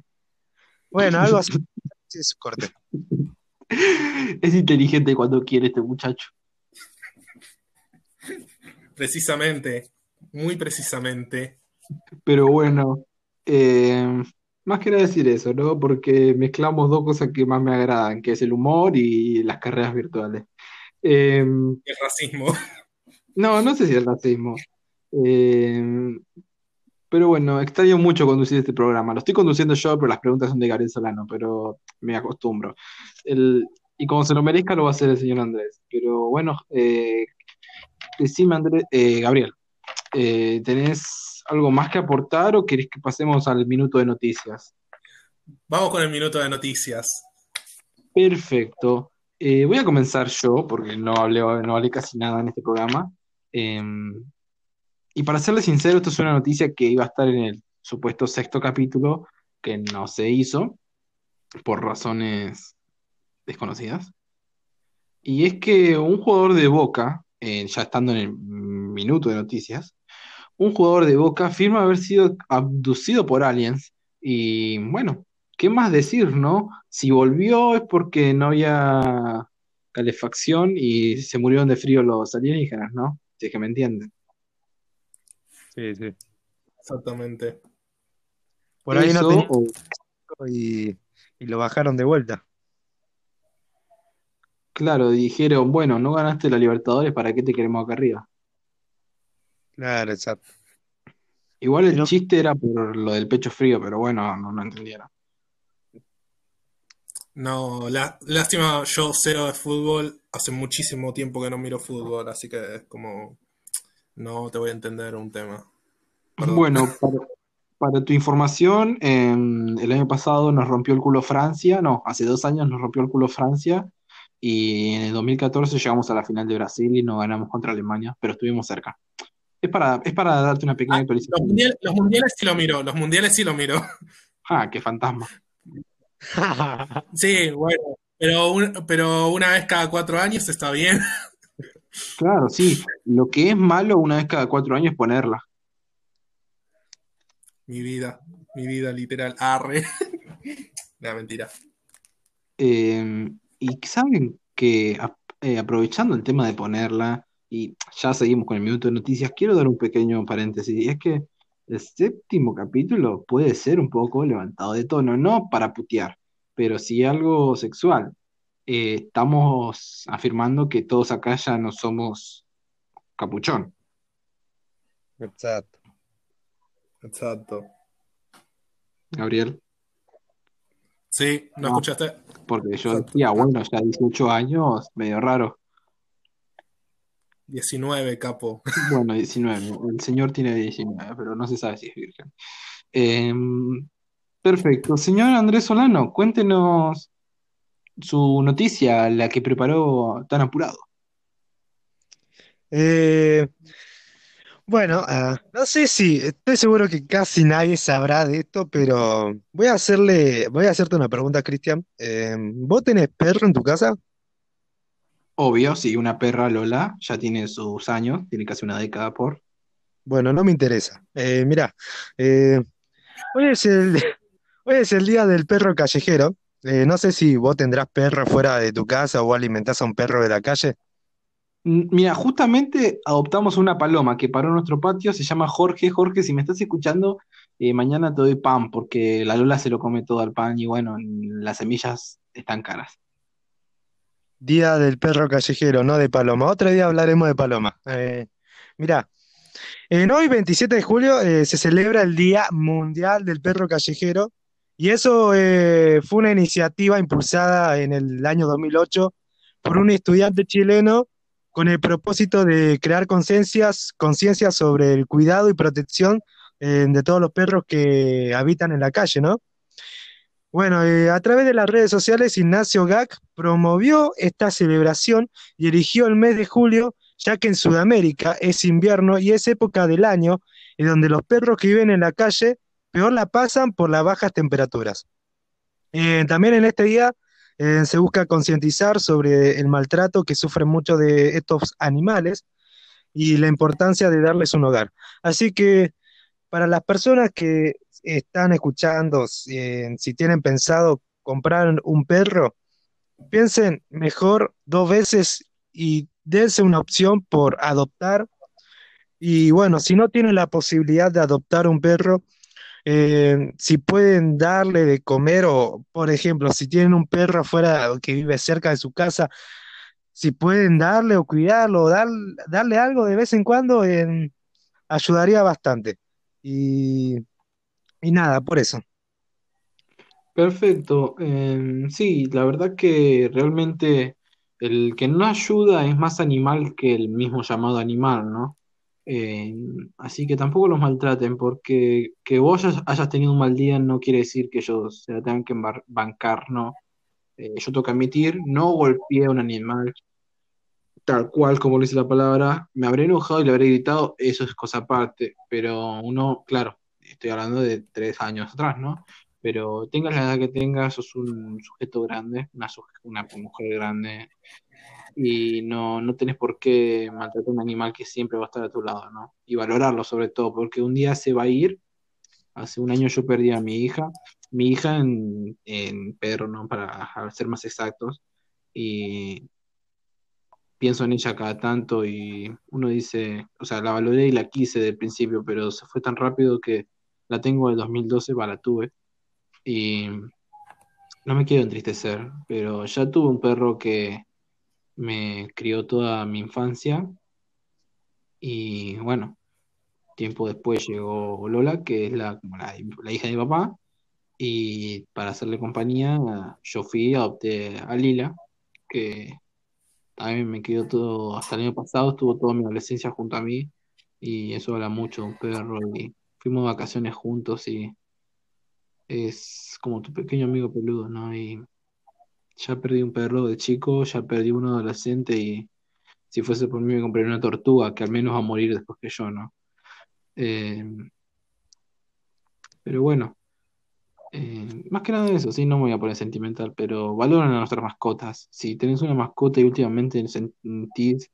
Bueno, algo así, sí, es su corte. Es inteligente cuando quiere este muchacho. Precisamente, muy precisamente. Pero bueno, eh, Más que decir eso, ¿no? Porque mezclamos dos cosas que más me agradan, que es el humor y las carreras virtuales. Eh, El racismo. no, no sé si es racismo. Eh, pero bueno, extraño mucho conducir este programa. Lo estoy conduciendo yo, pero las preguntas son de Gabriel Solano, pero me acostumbro. El, y como se lo merezca, lo va a hacer el señor Andrés. Pero bueno, eh, decime, Andrés, eh, Gabriel, eh, ¿tenés algo más que aportar o querés que pasemos al minuto de noticias? Vamos con el minuto de noticias. Perfecto. Eh, voy a comenzar yo, porque no hablé, no hablé casi nada en este programa. Eh, y para serle sincero, esto es una noticia que iba a estar en el supuesto sexto capítulo, que no se hizo por razones desconocidas. Y es que un jugador de Boca, eh, ya estando en el minuto de noticias, un jugador de Boca afirma haber sido abducido por aliens. Y bueno, ¿qué más decir, no? Si volvió es porque no había calefacción y se murieron de frío los alienígenas, ¿no? Si es que me entienden. Sí, sí. Exactamente. Por ahí no tenía o- y, y lo bajaron de vuelta. claro, dijeron, bueno, no ganaste la Libertadores, ¿para qué te queremos acá arriba? Claro, exacto. Igual el Pero, chiste era por lo del pecho frío, pero bueno, no, no entendieron. No, la- lástima, yo cero de fútbol. Hace muchísimo tiempo que no miro fútbol, así que es como, no te voy a entender un tema. Perdón. Bueno, para, para tu información, em, el año pasado nos rompió el culo Francia, no, hace dos años nos rompió el culo Francia y en el 2014 llegamos a la final de Brasil y no ganamos contra Alemania, pero estuvimos cerca. Es para, es para darte una pequeña Ah, los actualización. mundiales, los mundiales sí lo miro, los mundiales sí lo miro. Ah, qué fantasma. Sí, bueno, pero, un- pero una vez cada cuatro años está bien. Claro, sí. Lo que es malo una vez cada cuatro años es ponerla. Mi vida, mi vida literal, arre. No, mentira. Eh, y saben que eh, aprovechando el tema de ponerla, y ya seguimos con el minuto de noticias, quiero dar un pequeño paréntesis. Y es que el séptimo capítulo puede ser un poco levantado de tono, no para putear, pero sí algo sexual. Eh, estamos afirmando que todos acá ya no somos capuchón. Exacto. Exacto. Gabriel, Sí, ¿no no, escuchaste? porque yo Exacto. decía, bueno, ya 18 años, medio raro. 19, capo. Bueno, 19. El señor tiene 19, pero no se sabe si es virgen. Em, perfecto. Señor Andrés Solano, cuéntenos su noticia, la que preparó tan apurado. Eh, bueno, ah, no sé si, estoy seguro que casi nadie sabrá de esto, pero voy a hacerle, voy a hacerte una pregunta, Cristian. Eh, ¿vos tenés perro en tu casa? Obvio, sí, una perra Lola ya tiene sus años, tiene casi una década por. Bueno, no me interesa. Eh, mirá, eh, hoy es el, hoy es el día del perro callejero. Eh, no sé si vos tendrás perro fuera de tu casa o alimentás a un perro de la calle. Mm, Mira, justamente adoptamos una paloma que paró en nuestro patio, se llama Jorge. Jorge, si me estás escuchando, eh, mañana te doy pan porque la Lola se lo come todo al pan y bueno, las semillas están caras. Día del perro callejero, no de paloma. Otro día hablaremos de paloma. Eh, mirá, en hoy, 27 de julio, eh, se celebra el Día Mundial del Perro Callejero y eso eh, fue una iniciativa impulsada en el año 2008 por un estudiante chileno con el propósito de crear conciencia sobre el cuidado y protección eh, de todos los perros que habitan en la calle, ¿no? Bueno, eh, a través de las redes sociales, Ignacio Gac promovió esta celebración y eligió el mes de julio, ya que en Sudamérica es invierno y es época del año en donde los perros que viven en la calle peor la pasan por las bajas temperaturas. Eh, también en este día eh, se busca concientizar sobre el maltrato que sufren muchos de estos animales y la importancia de darles un hogar. Así que para las personas que están escuchando, si, eh, si tienen pensado comprar un perro, piensen mejor dos veces y dense una opción por adoptar. Y bueno, si no tienen la posibilidad de adoptar un perro, eh, si pueden darle de comer o, por ejemplo, si tienen un perro afuera que vive cerca de su casa, si pueden darle o cuidarlo dar- darle algo de vez en cuando, ayudaría bastante. Y, y nada, por eso. Perfecto. Em, sí, la verdad que realmente el que no ayuda es más animal que el mismo llamado animal, ¿no? Em, así que tampoco los maltraten, porque que vos hayas, tenido un mal día no quiere decir que ellos se la tengan que bancar, ¿no? Eh, yo tengo que admitir, no golpeé a un animal tal cual como lo dice la palabra, me habré enojado y le habré gritado, eso es cosa aparte, pero uno, claro, estoy hablando de tres años atrás, ¿no? Pero tengas la edad que tengas, sos un sujeto grande, una, mujer grande, y no, no tenés por qué maltratar a un animal que siempre va a estar a tu lado, ¿no? Y valorarlo sobre todo, porque un día se va a ir. Hace un año yo perdí a mi hija, mi hija en, en Pedro, ¿no? Para ser más exactos. Y pienso en ella cada tanto y uno dice, o sea, la valoré y la quise del principio, pero se fue tan rápido que la tengo del 2012, va, la tuve. Y no me quiero entristecer, pero ya tuve un perro que me crió toda mi infancia. Y bueno, tiempo después llegó Lola, que es la, la, hija de mi papá, y para hacerle compañía yo fui y adopté a Lila, que también me quedó todo, hasta el año pasado estuvo toda mi adolescencia junto a mí. Y eso habla mucho de un perro fuimos de vacaciones juntos y es como tu pequeño amigo peludo, ¿no? Y ya perdí un perro de chico, ya perdí uno adolescente y si fuese por mí me compraría una tortuga que al menos va a morir después que yo, ¿no? Eh, pero bueno, eh, más que nada eso, sí, no me voy a poner sentimental, pero valoran a nuestras mascotas. Si tenés una mascota y últimamente sentís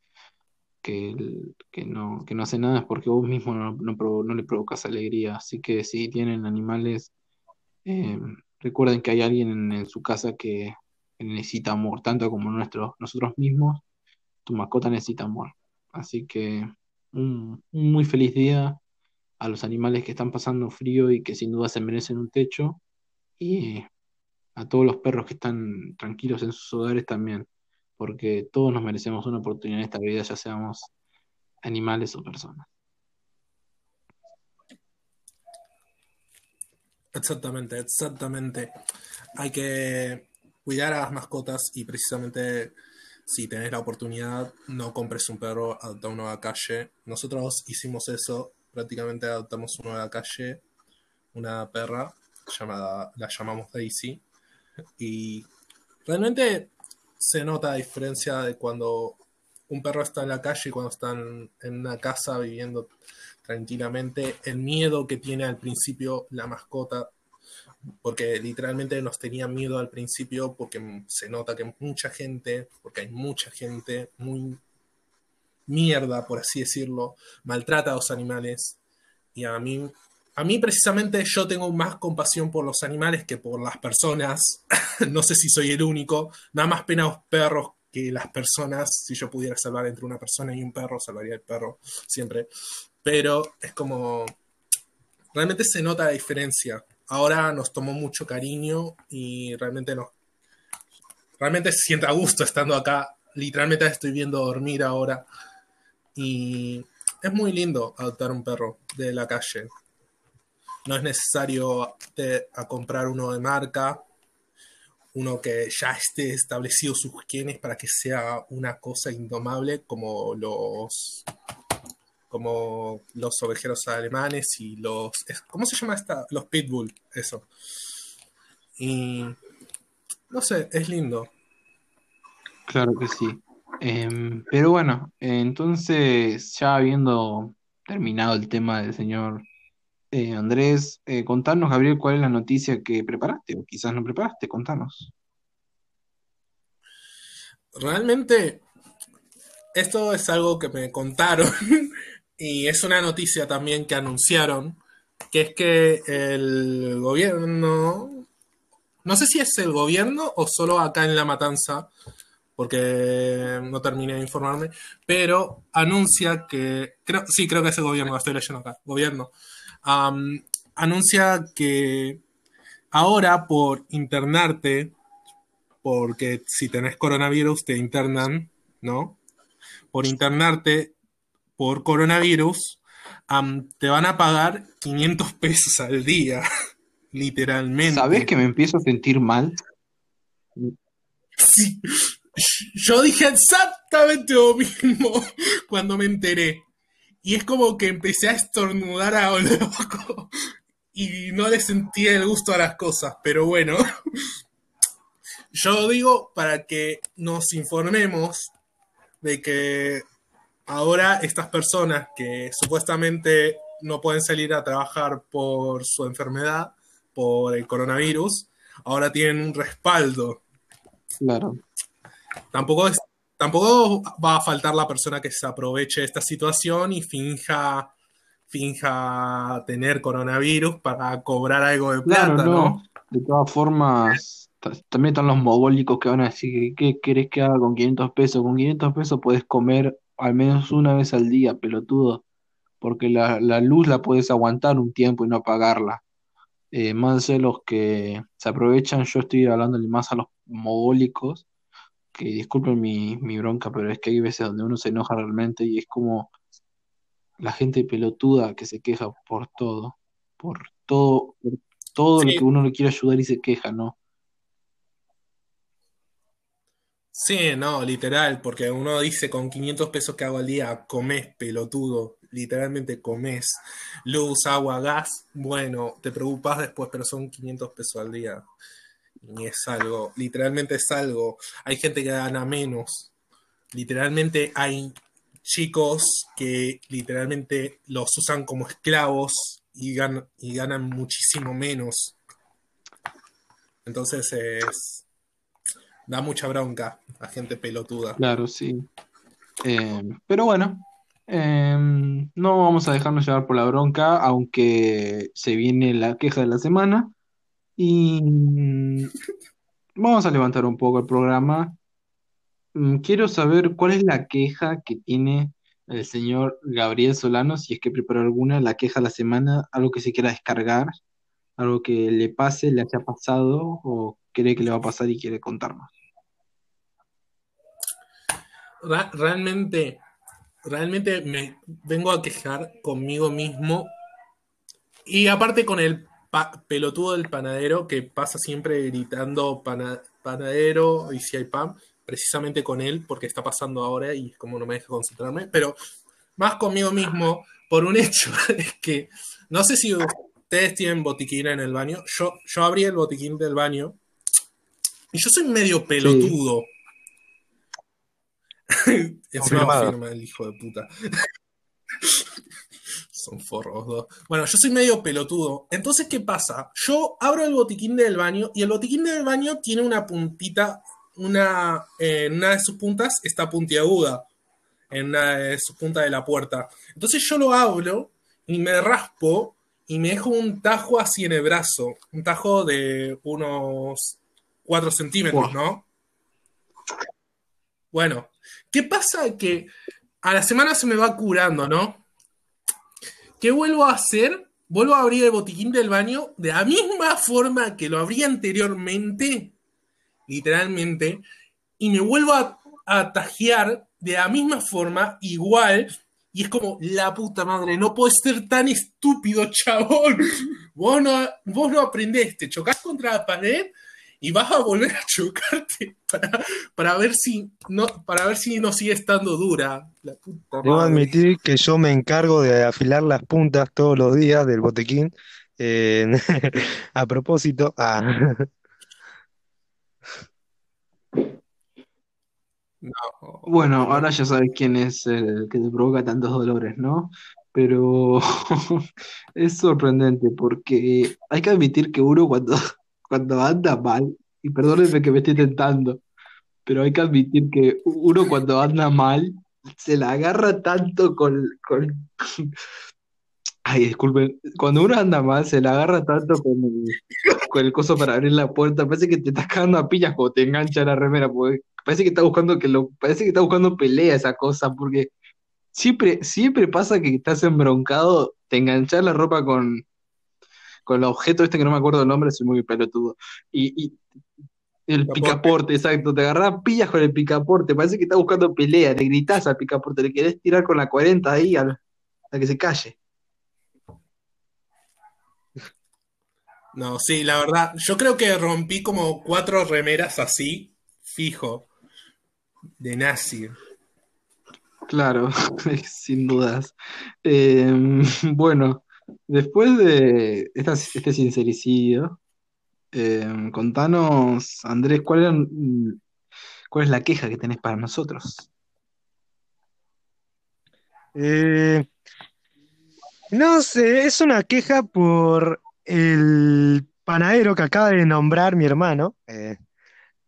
que, el- que no, que no hace nada es porque vos mismo no, no no le provocas alegría. Así que si tienen animales, eh, recuerden que hay alguien en, su casa que, necesita amor, tanto como nuestros, nosotros mismos, tu mascota necesita amor. Así que un muy feliz día a los animales que están pasando frío y que sin duda se merecen un techo. Y a todos los perros que están tranquilos en sus hogares también, porque todos nos merecemos una oportunidad en esta vida, ya seamos animales o personas. Exactamente, exactamente. Hay que cuidar a las mascotas y precisamente si tenés la oportunidad, no compres un perro, adopta uno a la calle. Nosotros hicimos eso, prácticamente adoptamos uno a la calle, una perra llamada, la llamamos Daisy, y realmente se nota la diferencia de cuando un perro está en la calle y cuando está en, en una casa viviendo tranquilamente, el miedo que tiene al principio la mascota, porque literalmente nos tenía miedo al principio porque se nota que mucha gente, porque hay mucha gente muy mierda, por así decirlo, maltrata a los animales. Y a mí a mí precisamente yo tengo más compasión por los animales que por las personas. no sé si soy el único. Nada más pena a los perros que las personas. Si yo pudiera salvar entre una persona y un perro, salvaría el perro siempre. Pero es como... Realmente se nota la diferencia. Ahora nos tomó mucho cariño y realmente nos... Realmente se siente a gusto estando acá. Literalmente estoy viendo dormir ahora. Y es muy lindo adoptar un perro de la calle. No es necesario a comprar uno de marca, uno que ya esté establecido sus genes para que sea una cosa indomable como los como los ovejeros alemanes y los ¿cómo se llama esta? los pitbull, eso. Y no sé, es lindo. Claro que sí. Eh, pero bueno, entonces ya habiendo terminado el tema del señor eh, Andrés, eh, contanos, Gabriel, cuál es la noticia que preparaste, o quizás no preparaste, contanos. Realmente, esto es algo que me contaron y es una noticia también que anunciaron, que es que el gobierno, no sé si es el gobierno o solo acá en La Matanza, porque no terminé de informarme, pero anuncia que, creo, sí, creo que es el gobierno, lo estoy leyendo acá, gobierno, um, anuncia que ahora por internarte, porque si tenés coronavirus te internan, ¿no? Por internarte por coronavirus, te van a pagar 500 pesos al día, literalmente. ¿Sabés que me empiezo a sentir mal? Sí. Yo dije exactamente lo mismo cuando me enteré. Y es como que empecé a estornudar a lo loco y no le sentía el gusto a las cosas, pero bueno. Yo digo para que nos informemos de que ahora estas personas que supuestamente no pueden salir a trabajar por su enfermedad, por el coronavirus, ahora tienen un respaldo. Claro. Tampoco, es, tampoco va a faltar la persona que se aproveche de esta situación y finja, finja tener coronavirus para cobrar algo de Claro, plata, no. ¿no? De todas formas, ta- también están los mogólicos que van a decir, ¿qué querés que haga con 500 pesos? Con 500 pesos puedes comer al menos una vez al día, pelotudo, porque la, la luz la puedes aguantar un tiempo y no apagarla. Eh, más de los que se aprovechan, yo estoy hablándole más a los mogólicos, que disculpen mi, mi bronca, pero es que hay veces donde uno se enoja realmente y es como la gente pelotuda que se queja por todo, por todo, por todo lo que uno le quiere ayudar y se queja, ¿no? Sí, no, literal, porque uno dice con 500 pesos que hago al día, comés pelotudo, literalmente comés luz, agua, gas, bueno, te preocupas después, pero son 500 pesos al día. Y es algo, literalmente es algo. Hay gente que gana menos. Literalmente hay chicos que literalmente los usan como esclavos y, y ganan muchísimo menos. Entonces es, da mucha bronca a gente pelotuda. Claro, sí. Eh, pero bueno, eh, no vamos a dejarnos llevar por la bronca, aunque se viene la queja de la semana. Y mm, vamos a levantar un poco el programa. Mm, Quiero saber cuál es la queja que tiene el señor Gabriel Solano, si es que preparó alguna, la queja de la semana, algo que se quiera descargar, algo que le pase, le haya pasado o cree que le va a pasar y quiere contarnos. Realmente, realmente me vengo a quejar conmigo mismo y aparte con el pa- pelotudo del panadero que pasa siempre gritando pana- panadero y si hay pan, precisamente con él porque está pasando ahora y es como no me deja concentrarme, pero más conmigo mismo por un hecho es que no sé si ustedes tienen botiquín en el baño, yo, yo abrí el botiquín del baño y yo soy medio pelotudo. Confirmado. firma el hijo de puta. Son forros dos. Bueno, yo soy medio pelotudo. Entonces, ¿qué pasa? Yo abro el botiquín del baño y el botiquín del baño tiene una puntita, una, eh, en una de sus puntas está puntiaguda, en una de sus puntas de la puerta. Entonces yo lo abro y me raspo y me dejo un tajo así en el brazo, un tajo de unos 4 centímetros. ¿no? Bueno, ¿qué pasa? Que a la semana se me va curando, ¿no? ¿Qué vuelvo a hacer? Vuelvo a abrir el botiquín del baño de la misma forma que lo abrí anteriormente, literalmente, y me vuelvo a, a tajear de la misma forma, igual, y es como, la puta madre, no puedes ser tan estúpido, chabón. Vos no, vos no aprendés, te chocás contra la pared y vas a volver a chocarte para, para ver si no, para ver si no sigue estando dura. La puta Debo admitir que yo me encargo de afilar las puntas todos los días del botequín. Eh, a propósito, ah, No. Bueno, ahora ya sabes quién es el que te provoca tantos dolores, ¿no? Pero es sorprendente porque hay que admitir que uno cuando, cuando anda mal, y perdónenme que me estoy tentando, pero hay que admitir que uno cuando anda mal se la agarra tanto con, con... Ay, disculpen, cuando uno anda mal se la agarra tanto con el, con coso para abrir la puerta, parece que te estás cagando a pillas cuando te engancha la remera, parece que está buscando que lo, parece que está buscando pelea esa cosa, porque siempre, siempre pasa que estás embroncado, te enganchas la ropa con, con el objeto este que no me acuerdo el nombre, soy muy pelotudo. Y, y el Picaporte. exacto, te agarrás pillas con el picaporte, parece que estás buscando pelea, le gritás al picaporte, le querés tirar con la 40 ahí al- a que se calle. No, sí, la verdad, yo creo que rompí como cuatro remeras así, fijo, de nazi. Claro, sin dudas. Eh, bueno, después de este sincericidio, eh, contanos, Andrés, ¿cuál es la queja que tenés para nosotros? Eh, no sé, es una queja por el panadero que acaba de nombrar mi hermano. Eh,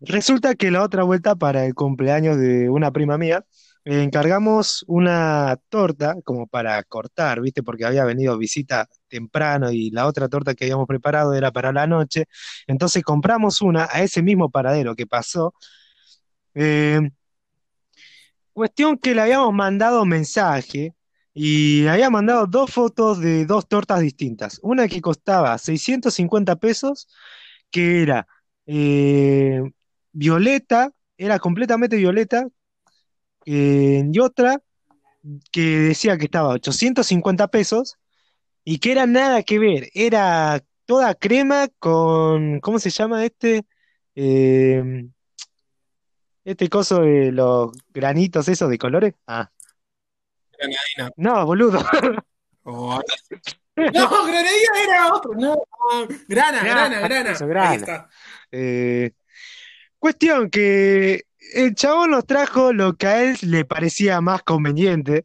resulta que la otra vuelta para el cumpleaños de una prima mía, encargamos una torta como para cortar, ¿viste? Porque había venido visita temprano y la otra torta que habíamos preparado era para la noche. Entonces compramos una a ese mismo panadero que pasó. Eh, Cuestión que le habíamos mandado mensaje y le había mandado dos fotos de dos tortas distintas. Una que costaba 650 pesos, que era eh, violeta, era completamente violeta, eh, y otra que decía que estaba 850 pesos y que era nada que ver, era toda crema con, ¿cómo se llama este? Eh, este coso de los granitos esos de colores. Ah, Granadina. no, boludo. Oh, no, granadina era otro. No, grana, Grana, grana, grana. eso, Ahí grana. está. Eh, cuestión que el chabón nos trajo lo que a él le parecía más conveniente,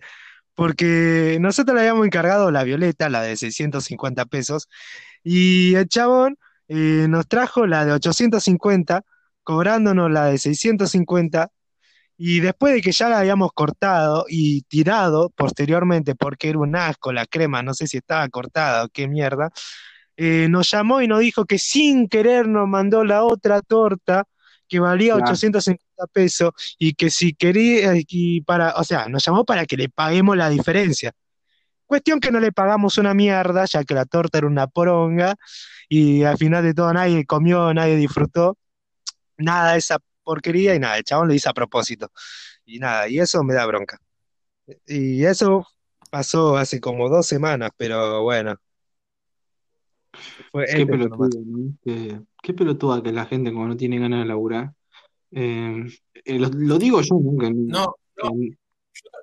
porque nosotros le habíamos encargado la violeta, la de 650 pesos, y el chabón eh, nos trajo la de 850, cobrándonos la de 650, y después de que ya la habíamos cortado y tirado posteriormente, porque era un asco la crema, no sé si estaba cortada o qué mierda, eh, nos llamó y nos dijo que sin querer nos mandó la otra torta que valía Claro. 850 pesos y que si quería, y para, o sea, nos llamó para que le paguemos la diferencia. Cuestión que no le pagamos una mierda, ya que la torta era una poronga y al final de todo nadie comió, nadie disfrutó, nada de esa porquería y nada, el chabón lo hizo a propósito. Y nada, y eso me da bronca. Y eso pasó hace como dos semanas, pero bueno. Fue Qué este ¿no? Qué, qué pelotuda que la gente cuando no tiene ganas de laburar. Eh, eh, lo, lo digo yo. Que- No, yo,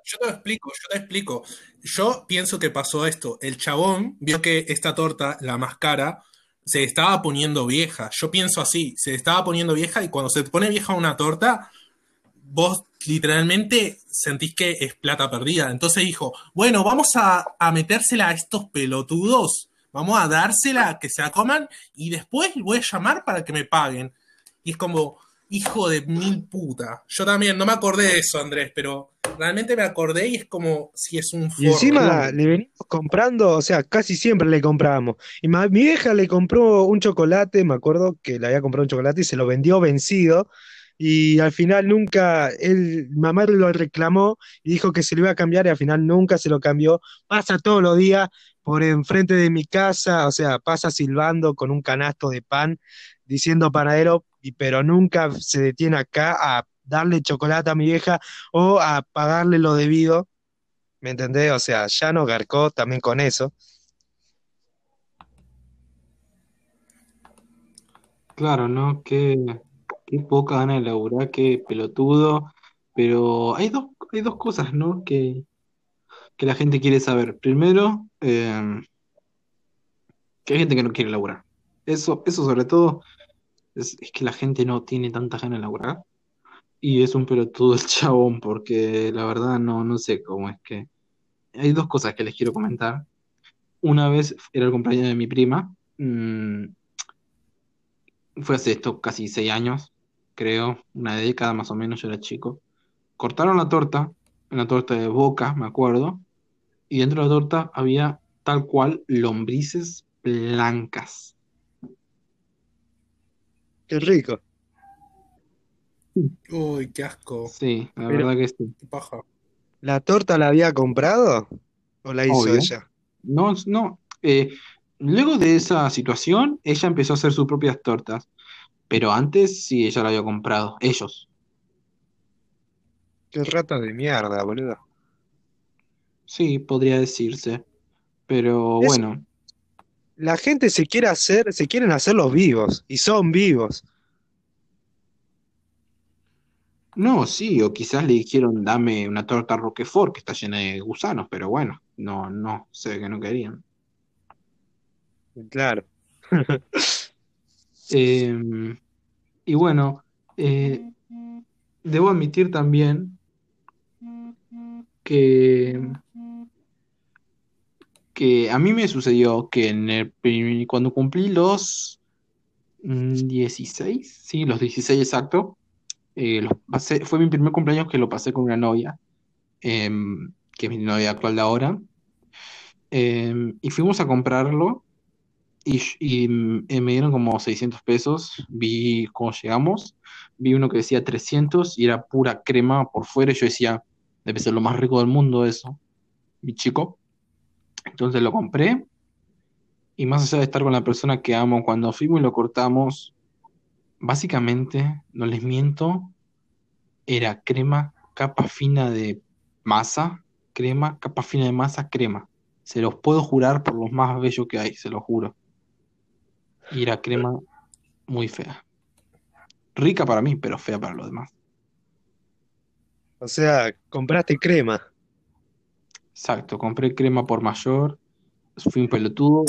yo te lo explico, yo te explico. Yo pienso que pasó esto. El chabón vio que esta torta, la más cara, se estaba poniendo vieja. Yo pienso así, se estaba poniendo vieja y cuando se te pone vieja una torta, vos literalmente sentís que es plata perdida. Entonces dijo, bueno, vamos a, a metérsela a estos pelotudos, vamos a dársela, que se la coman y después voy a llamar para que me paguen. Y es como, hijo de mil puta. Yo también, no me acordé de eso, Andrés, pero realmente me acordé y es como si es un Y forro. encima le venimos comprando, o sea, casi siempre le comprábamos. Y mi vieja le compró un chocolate, me acuerdo que le había comprado un chocolate y se lo vendió vencido. Y al final nunca, él, mamá lo reclamó y dijo que se lo iba a cambiar y al final nunca se lo cambió. Pasa todos los días por enfrente de mi casa, o sea, pasa silbando con un canasto de pan, diciendo panadero, y, pero nunca se detiene acá a darle chocolate a mi vieja o a pagarle lo debido. ¿Me entendés? O sea, ya nos garcó también con eso. Claro, ¿no? Qué, qué poca gana de laburar, qué pelotudo. Pero hay dos, hay dos cosas, ¿no? Que, que la gente quiere saber. Primero, eh, que hay gente que no quiere laburar. Eso, eso sobre todo, es, que la gente no tiene tanta ganas de laburar. Y es un pelotudo el chabón, porque la verdad no, no sé cómo es que. Hay dos cosas que les quiero comentar. Una vez era el cumpleaños de mi prima. mm, fue hace esto casi seis años, creo, una década más o menos, yo era chico. Cortaron la torta, una torta de boca, me acuerdo, y dentro de la torta había tal cual lombrices blancas. Qué rico. Uy, qué asco, Sí, la Pero- verdad que sí. qué paja. ¿La torta la había comprado o la hizo Obvio. ella? No, no, eh, luego de esa situación, ella empezó a hacer sus propias tortas. Pero antes sí, ella la había comprado. Ellos. Qué rata de mierda, boludo. Sí, podría decirse. Pero Es, bueno. La gente se quiere hacer, se quieren hacer los vivos, y son vivos. No, sí, o quizás le dijeron dame una torta Roquefort que está llena de gusanos, pero bueno, no, no, se ve que no querían. Claro. Em, y bueno, eh, debo admitir también que, que a mí me sucedió que en el cuando cumplí los mm, 16, sí, los 16 exacto, eh, los pasé, fue mi primer cumpleaños que lo pasé con una novia, em, que es mi novia actual de ahora, em, y fuimos a comprarlo. Y, y, mm, eh, me dieron como 600 pesos. Vi cómo llegamos. Vi uno que decía 300 y era pura crema por fuera. Y yo decía, debe ser lo más rico del mundo eso, mi chico. Entonces lo compré. Y más allá de estar con la persona que amo, cuando fuimos y lo cortamos, básicamente, no les miento, era crema, capa fina de masa, crema, capa fina de masa, crema. Se los puedo jurar por los más bellos que hay, se los juro. Y era crema muy fea. Rica para mí, pero fea para los demás. O sea, compraste crema. Exacto, compré crema por mayor, fui un pelotudo,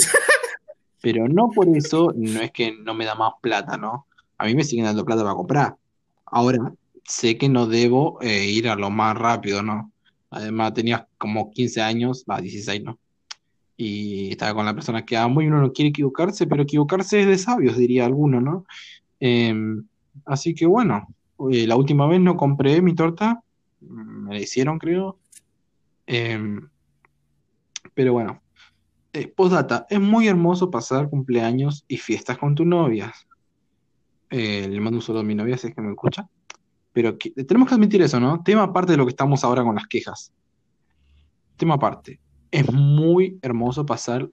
pero no por eso, no es que no me da más plata, ¿no? A mí me siguen dando plata para comprar. Ahora, sé que no debo eh, ir a lo más rápido, ¿no? Además, tenía como 15 años, va, 16, ¿no? Y estaba con la persona que amo y uno no quiere equivocarse, pero equivocarse es de sabios, diría alguno, ¿no? Em, así que bueno, eh, la última vez no compré mi torta, me la hicieron, creo. Em, pero bueno, eh, postdata, es muy hermoso pasar cumpleaños y fiestas con tu novia. Eh, le mando un saludo a mi novia si es que me escucha. Pero que- tenemos que admitir eso, ¿no? Tema aparte de lo que estamos ahora con las quejas. Tema aparte. Es muy hermoso pasar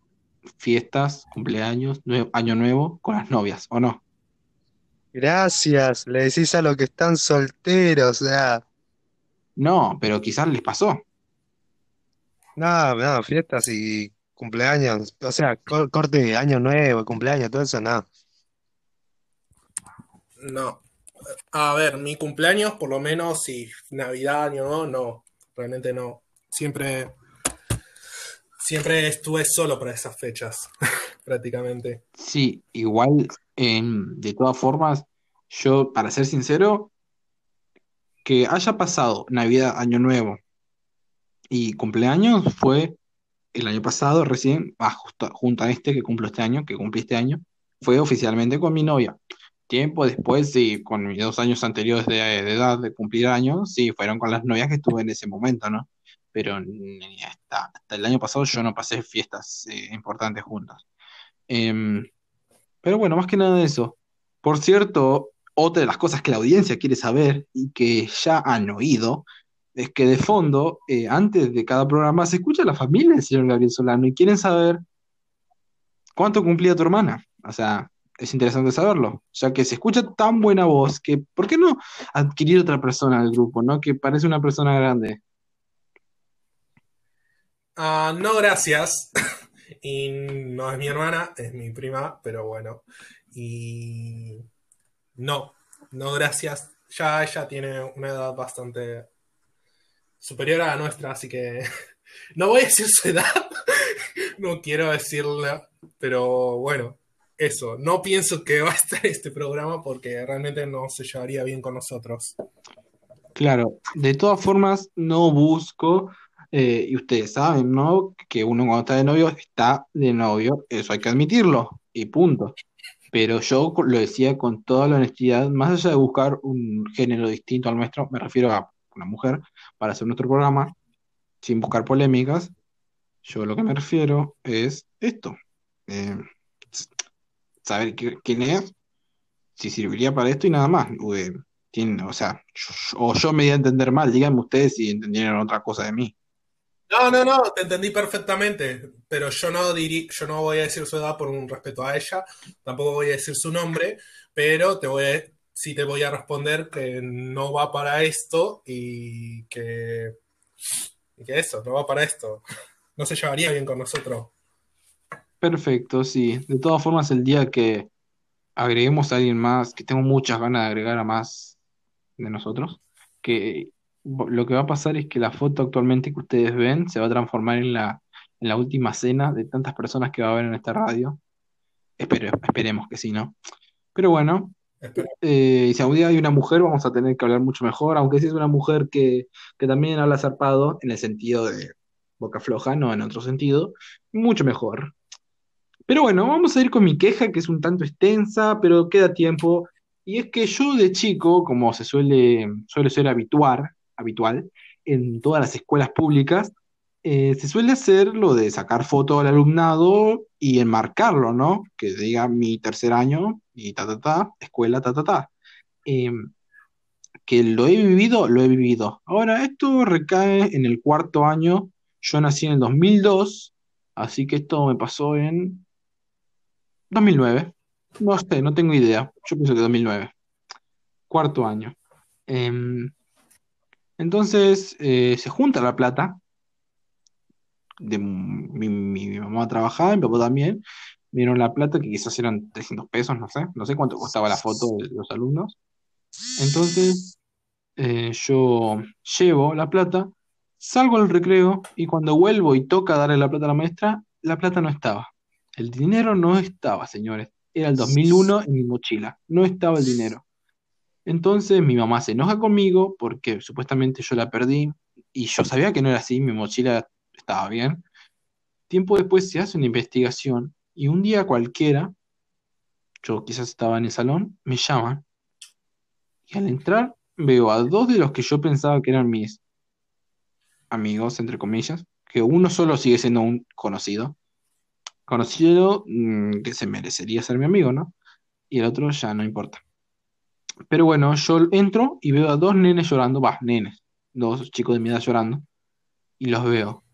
fiestas, cumpleaños, nue- año nuevo con las novias, ¿o no? Gracias, le decís a los que están solteros, o sea, No, pero quizás les pasó. No, no, fiestas y cumpleaños, o sea, co- corte de año nuevo, cumpleaños, todo eso, no. No. A ver, mi cumpleaños, por lo menos, si Navidad, Año Nuevo, no. Realmente no. Siempre, siempre estuve solo para esas fechas, prácticamente. Sí, igual, em, de todas formas, yo, para ser sincero, que haya pasado Navidad, Año Nuevo y cumpleaños fue el año pasado, recién, ah, junto a este que cumplo este año, que cumplí este año, fue oficialmente con mi novia. Tiempo después, sí, con mis dos años anteriores de, edad de cumplir años, sí, fueron con las novias que estuve en ese momento, ¿no? Pero hasta el año pasado yo no pasé fiestas eh, importantes juntas. Em, pero bueno, más que nada de eso. Por cierto, otra de las cosas que la audiencia quiere saber y que ya han oído es que de fondo, eh, antes de cada programa, se escucha la familia del señor Gabriel Solano y quieren saber cuánto cumplía tu hermana. O sea, es interesante saberlo, ya que se escucha tan buena voz que, ¿por qué no adquirir otra persona al grupo, ¿no? Que parece una persona grande. Ah, no, gracias. Y no es mi hermana, es mi prima, pero bueno. Y no, no, gracias. Ya ella tiene una edad bastante superior a la nuestra, así que no voy a decir su edad, no quiero decirla, pero bueno, eso. No pienso que va a estar este programa porque realmente no se llevaría bien con nosotros. Claro, de todas formas, no busco, eh, y ustedes saben, ¿no? Que uno cuando está de novio está de novio, eso hay que admitirlo, y punto. Pero yo lo decía con toda la honestidad, más allá de buscar un género distinto al nuestro, me refiero a una mujer para hacer nuestro programa, sin buscar polémicas, yo lo que me refiero es esto, eh, saber qui- quién es, si serviría para esto y nada más. Eh, o sea, yo- yo- o yo me di a entender mal, díganme ustedes si entendieron otra cosa de mí. No, no, no, te entendí perfectamente, pero yo no dirí, yo no voy a decir su edad por un respeto a ella, tampoco voy a decir su nombre, pero te voy a, sí te voy a responder que no va para esto y que, que eso, no va para esto. No se llevaría bien con nosotros. Perfecto, sí. De todas formas, el día que agreguemos a alguien más, que tengo muchas ganas de agregar a más de nosotros, que lo que va a pasar es que la foto actualmente que ustedes ven se va a transformar en la, en la última cena de tantas personas que va a haber en esta radio. Esperemos que sí, ¿no? Pero bueno, Eh, si algún día hay una mujer, vamos a tener que hablar mucho mejor, aunque si es una mujer que, que también habla zarpado, en el sentido de boca floja, no en otro sentido, mucho mejor. Pero bueno, vamos a ir con mi queja, que es un tanto extensa, pero queda tiempo. Y es que yo de chico, como se suele, suele ser habitual, habitual en todas las escuelas públicas, eh, se suele hacer lo de sacar foto al alumnado y enmarcarlo, ¿no? Que diga mi tercer año y ta, ta, ta, escuela, ta, ta, ta. Eh, que lo he vivido, lo he vivido. Ahora, esto recae en el cuarto año. Yo nací en el 2002, así que esto me pasó en 2009. No sé, no tengo idea. Yo pienso que 2009. Cuarto año. Em, entonces eh, se junta la plata. De, mi- mi mamá trabajaba, mi papá también. Vieron la plata, que quizás eran 300 pesos, no sé. No sé cuánto costaba la foto de los alumnos. Entonces eh, yo llevo la plata, salgo al recreo y cuando vuelvo y toca darle la plata a la maestra, la plata no estaba. El dinero no estaba, señores. Era el 2001 en mi mochila. No estaba el dinero. Entonces mi mamá se enoja conmigo porque supuestamente yo la perdí y yo sabía que no era así, mi mochila estaba bien. Tiempo después se hace una investigación y un día cualquiera, yo quizás estaba en el salón, me llaman y al entrar veo a dos de los que yo pensaba que eran mis amigos, entre comillas, que uno solo sigue siendo un conocido, conocido mm, que se merecería ser mi amigo, ¿no? Y el otro ya no importa. Pero bueno, yo entro y veo a dos nenes llorando, va, nenes, dos chicos de mi edad llorando, y los veo.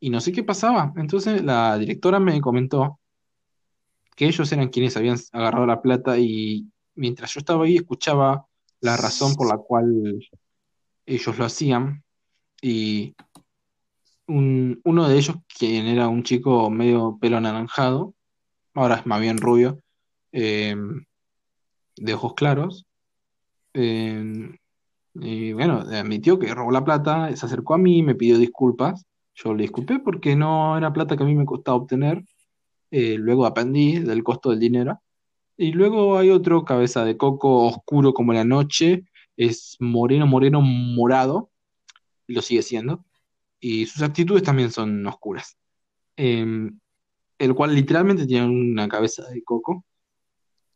Y no sé qué pasaba. Entonces la directora me comentó que ellos eran quienes habían agarrado la plata y mientras yo estaba ahí escuchaba la razón por la cual ellos lo hacían y un- uno de ellos, quien era un chico medio pelo anaranjado, ahora es más bien rubio, eh, de ojos claros, eh, y bueno, admitió que robó la plata, se acercó a mí, me pidió disculpas, yo le disculpé porque no era plata que a mí me costaba obtener, eh, luego aprendí del costo del dinero. Y luego hay otro, cabeza de coco, oscuro como la noche, es moreno, moreno, morado, lo sigue siendo, y sus actitudes también son oscuras. Em, el cual literalmente tiene una cabeza de coco,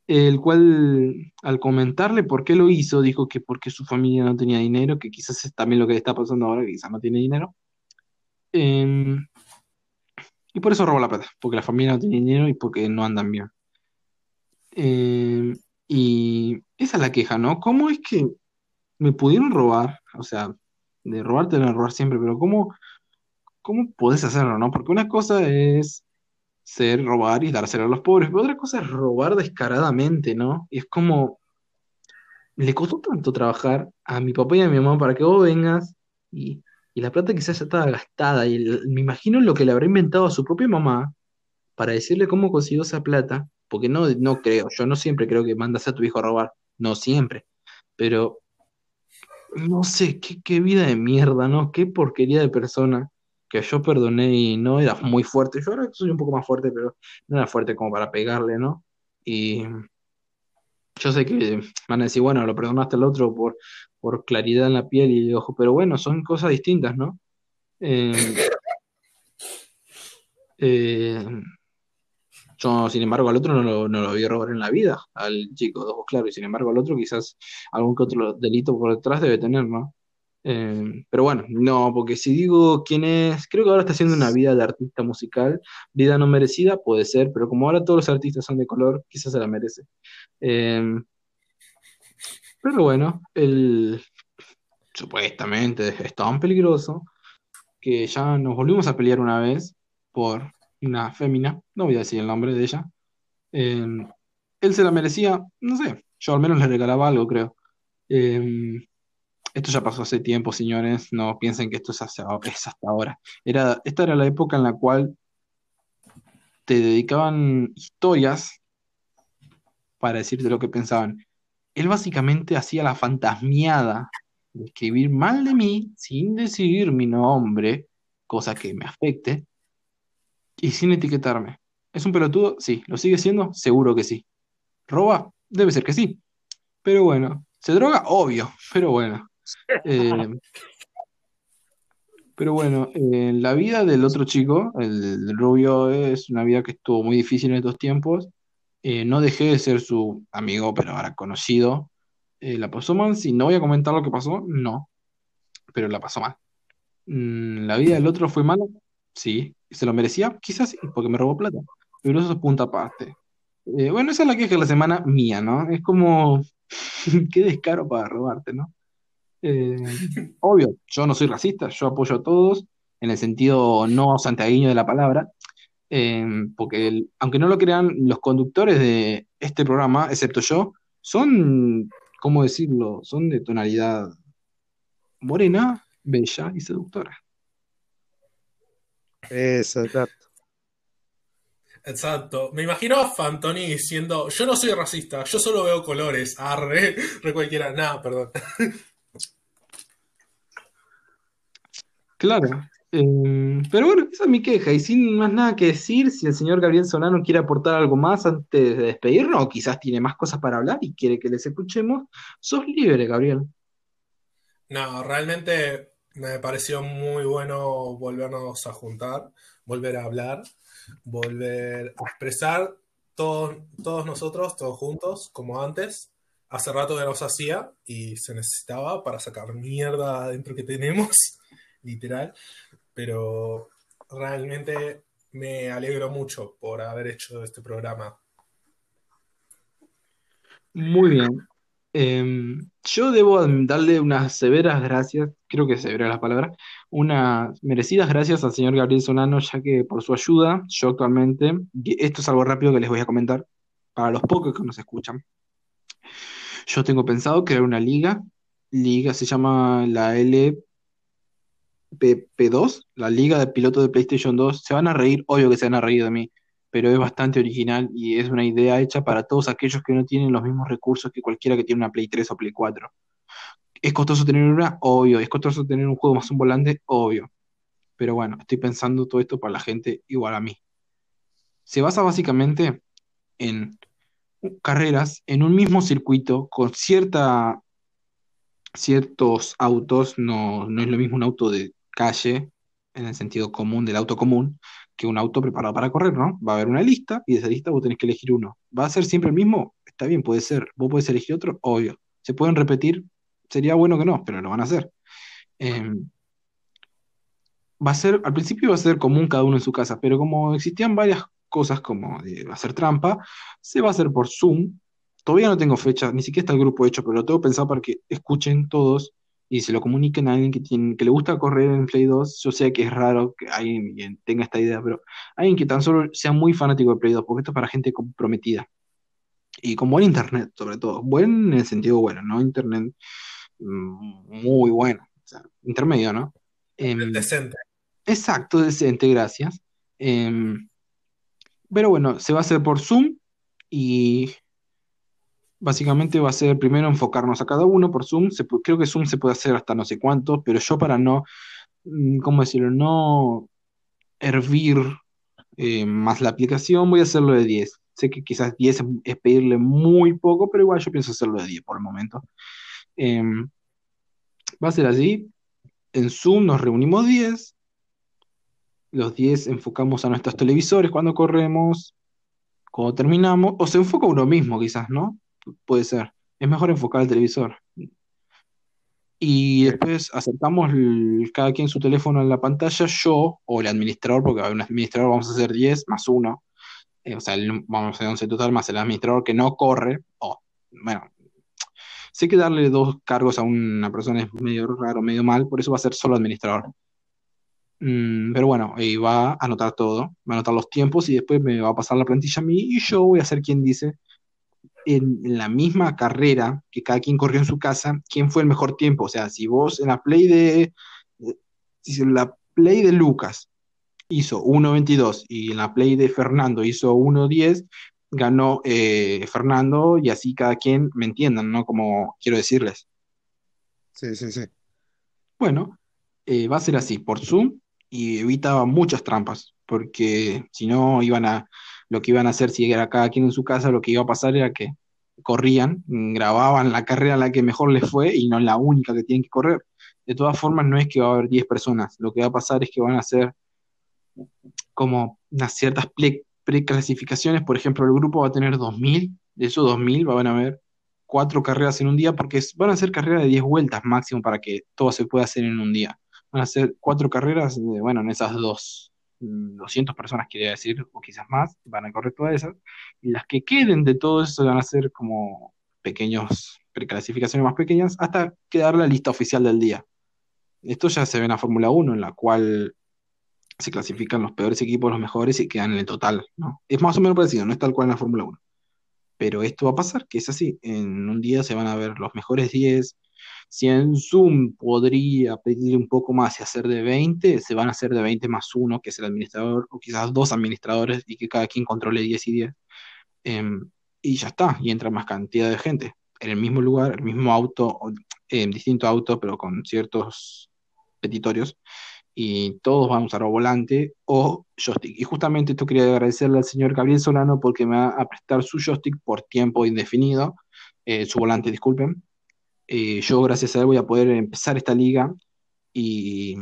el cual al comentarle por qué lo hizo, dijo que porque su familia no tenía dinero, que quizás es también lo que está pasando ahora, que quizás no tiene dinero. Em, y por eso robó la plata, porque la familia no tiene dinero y porque no andan bien. Em, y esa es la queja, ¿no? ¿Cómo es que me pudieron robar? O sea, de robar te van robar siempre, pero ¿cómo, cómo podés hacerlo, no? Porque una cosa es ser, robar y dárselo a los pobres, pero otra cosa es robar descaradamente, ¿no? Y es como, le costó tanto trabajar a mi papá y a mi mamá para que vos vengas y, y la plata quizás ya estaba gastada y me imagino lo que le habrá inventado a su propia mamá para decirle cómo consiguió esa plata, porque no, no creo, yo no siempre creo que mandas a tu hijo a robar, no siempre, pero no sé, qué, qué vida de mierda, ¿no? Qué porquería de persona que yo perdoné y no era muy fuerte. Yo ahora soy un poco más fuerte, pero no era fuerte como para pegarle, ¿no? Y yo sé que van a decir, bueno, lo perdonaste al otro por, por claridad en la piel y ojo, pero bueno, son cosas distintas, ¿no? Eh, eh, sin embargo, al otro no lo, no lo vi robar en la vida, al chico de ojos claros, y sin embargo, al otro quizás algún otro delito por detrás debe tener, ¿no? Eh, pero bueno, no, porque si digo quién es, creo que ahora está haciendo una vida de artista musical, vida no merecida, puede ser, pero como ahora todos los artistas son de color, quizás se la merece. Eh, pero bueno, él supuestamente es tan peligroso que ya nos volvimos a pelear una vez por una fémina, no voy a decir el nombre de ella. Eh, él se la merecía, no sé, yo al menos le regalaba algo, creo. Eh, esto ya pasó hace tiempo, señores, no piensen que esto es, es hasta ahora. Era, esta era la época en la cual te dedicaban historias para decirte lo que pensaban. Él básicamente hacía la fantasmiada de escribir mal de mí sin decir mi nombre, cosa que me afecte, y sin etiquetarme. ¿Es un pelotudo? Sí. ¿Lo sigue siendo? Seguro que sí. ¿Roba? Debe ser que sí. Pero bueno. ¿Se droga? Obvio. Pero bueno. Eh, pero bueno, la vida del otro chico, el, rubio, es una vida que estuvo muy difícil en estos tiempos. Eh, no dejé de ser su amigo, pero ahora conocido. Eh, la pasó mal, si no voy a comentar lo que pasó, no, pero la pasó mal. Mm, ¿la vida del otro fue mala? Sí. ¿Se lo merecía? Quizás sí, porque me robó plata. Pero eso es punto aparte. Eh, bueno, esa es la queja de la semana mía, ¿no? Es como, qué descaro para robarte, ¿no? Obvio, yo no soy racista, yo apoyo a todos en el sentido no santiagueño de la palabra, eh, porque el- aunque no lo crean, los conductores de este programa, excepto yo, son, ¿cómo decirlo? Son de tonalidad morena, bella y seductora. Eso, exacto. Exacto. Me imagino a Fantoni diciendo, yo no soy racista, yo solo veo colores. Arre, re cualquiera. Nada, perdón. Claro. Eh, pero bueno, esa es mi queja. Y sin más nada que decir, si el señor Gabriel Solano quiere aportar algo más antes de despedirnos, o quizás tiene más cosas para hablar y quiere que les escuchemos, sos libre, Gabriel. No, realmente me pareció muy bueno volvernos a juntar, volver a hablar, volver a expresar todos, todos nosotros, todos juntos, como antes. Hace rato que no se hacía y se necesitaba para sacar mierda adentro que tenemos, literal. Pero realmente me alegro mucho por haber hecho este programa. Muy bien. Eh, yo debo darle unas severas gracias, creo que severa la palabra, unas merecidas gracias al señor Gabriel Solano, ya que por su ayuda, yo actualmente, esto es algo rápido que les voy a comentar, para los pocos que nos escuchan. Yo tengo pensado crear una liga, liga se llama la LPP2, la Liga de Pilotos de PlayStation 2. Se van a reír, obvio que se van a reír de mí, pero es bastante original y es una idea hecha para todos aquellos que no tienen los mismos recursos que cualquiera que tiene una Play 3 o Play 4. ¿Es costoso tener una? Obvio. ¿Es costoso tener un juego más un volante? Obvio. Pero bueno, estoy pensando todo esto para la gente igual a mí. Se basa básicamente en carreras en un mismo circuito con cierta, ciertos autos, no, no es lo mismo un auto de calle, en el sentido común del auto común, que un auto preparado para correr, ¿no? Va a haber una lista y de esa lista vos tenés que elegir uno. ¿Va a ser siempre el mismo? Está bien, puede ser. ¿Vos podés elegir otro? Obvio. ¿Se pueden repetir? Sería bueno que no, pero lo van a hacer. Eh, va a ser, al principio va a ser común cada uno en su casa, pero como existían varias cosas como hacer trampa, se va a hacer por Zoom. Todavía no tengo fecha, ni siquiera está el grupo hecho, pero lo tengo pensado para que escuchen todos y se lo comuniquen a alguien que, tiene, que le gusta correr en Play 2. Yo sé que es raro que alguien tenga esta idea, pero alguien que tan solo sea muy fanático de Play 2, porque esto es para gente comprometida. Y con buen internet, sobre todo. Buen en el sentido bueno, ¿no? Internet mm, muy bueno. O sea, intermedio, ¿no? Em, Decente. Exacto, decente, gracias. Em, pero bueno, se va a hacer por Zoom y básicamente va a ser primero enfocarnos a cada uno por Zoom. Creo que Zoom se puede hacer hasta no sé cuánto, pero yo para no, mm, ¿cómo decirlo? No hervir eh, más la aplicación, voy a hacerlo de 10. Sé que quizás 10 es, es pedirle muy poco, pero igual yo pienso hacerlo de 10 por el momento. Em, va a ser así. En Zoom nos reunimos 10. Los 10 enfocamos a nuestros televisores cuando corremos, cuando terminamos, o se enfoca uno mismo quizás, ¿no? Puede ser. Es mejor enfocar al televisor. Y después acercamos el- cada quien su teléfono en la pantalla, yo o el administrador, porque haber un administrador, vamos a hacer 10 más 1, o sea, el- vamos a hacer 11 total, más el administrador que no corre, o, bueno, sé que darle dos cargos a una persona es medio raro, medio mal, por eso va a ser solo administrador. Mm, pero bueno, y va a anotar todo, va a anotar los tiempos y después me va a pasar la plantilla a mí y yo voy a ser quien dice en, en la misma carrera que cada quien corrió en su casa, quién fue el mejor tiempo. O sea, si vos en la play de, eh, si en la play de Lucas hizo 1.22 y en la play de Fernando hizo 1.10, ganó eh, Fernando y así cada quien me entiendan, ¿no? Como quiero decirles. Sí, sí, sí. Bueno, eh, va a ser así, por Zoom y evitaba muchas trampas, porque si no iban a, lo que iban a hacer si era cada quien en su casa, lo que iba a pasar era que corrían, grababan la carrera la que mejor les fue y no la única que tienen que correr. De todas formas, no es que va a haber 10 personas, lo que va a pasar es que van a ser como unas ciertas preclasificaciones, por ejemplo, el grupo va a tener 2.000, de esos 2.000 van a haber cuatro carreras en un día, porque van a ser carreras de 10 vueltas máximo para que todo se pueda hacer en un día. Van a ser cuatro carreras, de, bueno, en esas dos, 200 personas quería decir, o quizás más, van a correr todas esas, y las que queden de todo eso van a ser como pequeños preclasificaciones más pequeñas, hasta quedar la lista oficial del día. Esto ya se ve en la Fórmula Uno en la cual se clasifican los peores equipos, los mejores y quedan en el total, ¿no? Es más o menos parecido, no es tal cual en la Fórmula Uno Pero esto va a pasar, que es así. En un día se van a ver los mejores 10. Si en Zoom podría pedir un poco más y hacer de 20, se van a hacer de 20 más uno, que es el administrador, o quizás dos administradores, y que cada quien controle 10 y 10. Em, y ya está, y entra más cantidad de gente. En el mismo lugar, el mismo auto, en distinto auto, pero con ciertos petitorios y todos van a usar o volante o joystick. Y justamente esto quería agradecerle al señor Gabriel Solano porque me va a prestar su joystick por tiempo indefinido, eh, su volante, disculpen. Eh, yo gracias a él voy a poder empezar esta liga y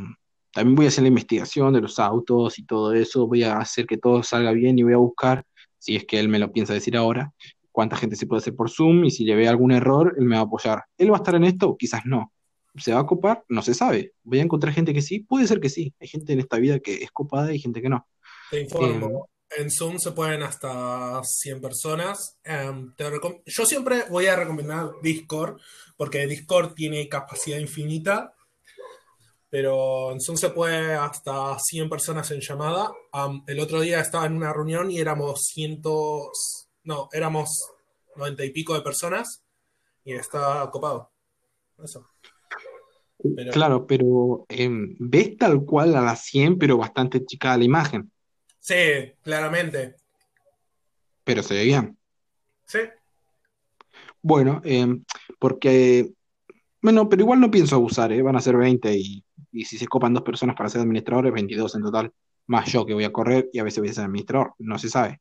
también voy a hacer la investigación de los autos y todo eso, voy a hacer que todo salga bien y voy a buscar, si es que él me lo piensa decir ahora, cuánta gente se puede hacer por Zoom y si le ve algún error, él me va a apoyar. ¿Él va a estar en esto? Quizás no. ¿Se va a copar? No se sabe. ¿Voy a encontrar gente que sí? Puede ser que sí. Hay gente en esta vida que es copada y gente que no. Te informo. En Zoom se pueden hasta 100 personas. Em, te yo siempre voy a recomendar Discord, porque Discord tiene capacidad infinita, pero en Zoom se puede hasta 100 personas en llamada. Am, el otro día estaba en una reunión y éramos cientos, no, éramos 90 y pico de personas y estaba copado. Pero claro, pero em, ves tal cual a las 100, pero bastante chica la imagen. Sí, claramente. Pero se ve bien. Sí. Bueno, em, porque, bueno, pero igual no pienso abusar, ¿eh? Van a ser 20 y, y si se copan dos personas para ser administradores, 22 en total. Más yo que voy a correr y a veces voy a ser administrador. No se sabe.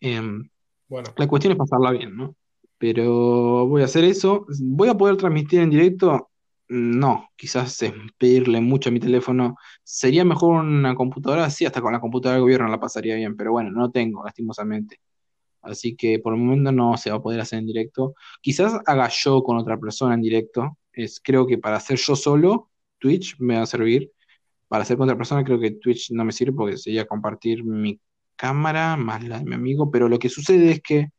Em, Bueno, La cuestión es pasarla bien, ¿no? Pero voy a hacer eso. ¿Voy a poder transmitir en directo? No, quizás es pedirle mucho a mi teléfono. ¿Sería mejor una computadora? Sí, hasta con la computadora del gobierno la pasaría bien, pero bueno, no tengo, lastimosamente. Así que por el momento no se va a poder hacer en directo. Quizás haga yo con otra persona en directo. Es, creo que para hacer yo solo, Twitch me va a servir. Para hacer con otra persona, creo que Twitch no me sirve porque sería compartir mi cámara más la de mi amigo. Pero lo que sucede es que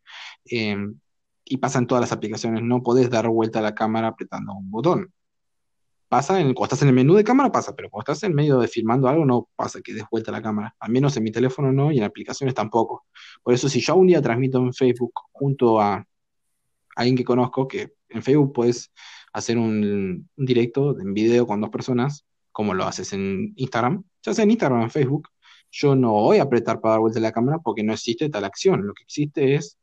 eh, y pasa en todas las aplicaciones, no podés dar vuelta a la cámara apretando un botón. Pasa en, cuando estás en el menú de cámara, pasa, pero cuando estás en medio de filmando algo, no pasa que des vuelta la cámara. Al menos en mi teléfono no y en aplicaciones tampoco. Por eso, si yo un día transmito en Facebook junto a alguien que conozco, que en Facebook puedes hacer un, un directo en video con dos personas, como lo haces en Instagram, ya sea en Instagram o en Facebook, yo no voy a apretar para dar vuelta la cámara porque no existe tal acción. Lo que existe es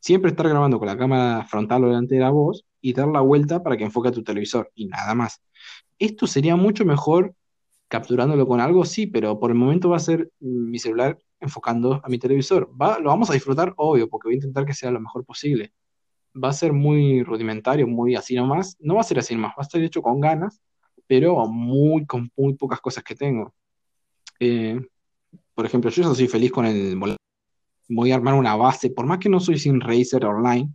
siempre estar grabando con la cámara frontal o delantera a vos y dar la vuelta para que enfoque a tu televisor y nada más. Esto sería mucho mejor capturándolo con algo, sí, pero por el momento va a ser mi celular enfocando a mi televisor. Va, lo vamos a disfrutar, obvio, porque voy a intentar que sea lo mejor posible. Va a ser muy rudimentario, muy así nomás. No va a ser así nomás, va a estar hecho con ganas, pero muy, con muy pocas cosas que tengo. Eh, por ejemplo, yo ya soy feliz con el voy a armar una base, por más que no soy sin racer online,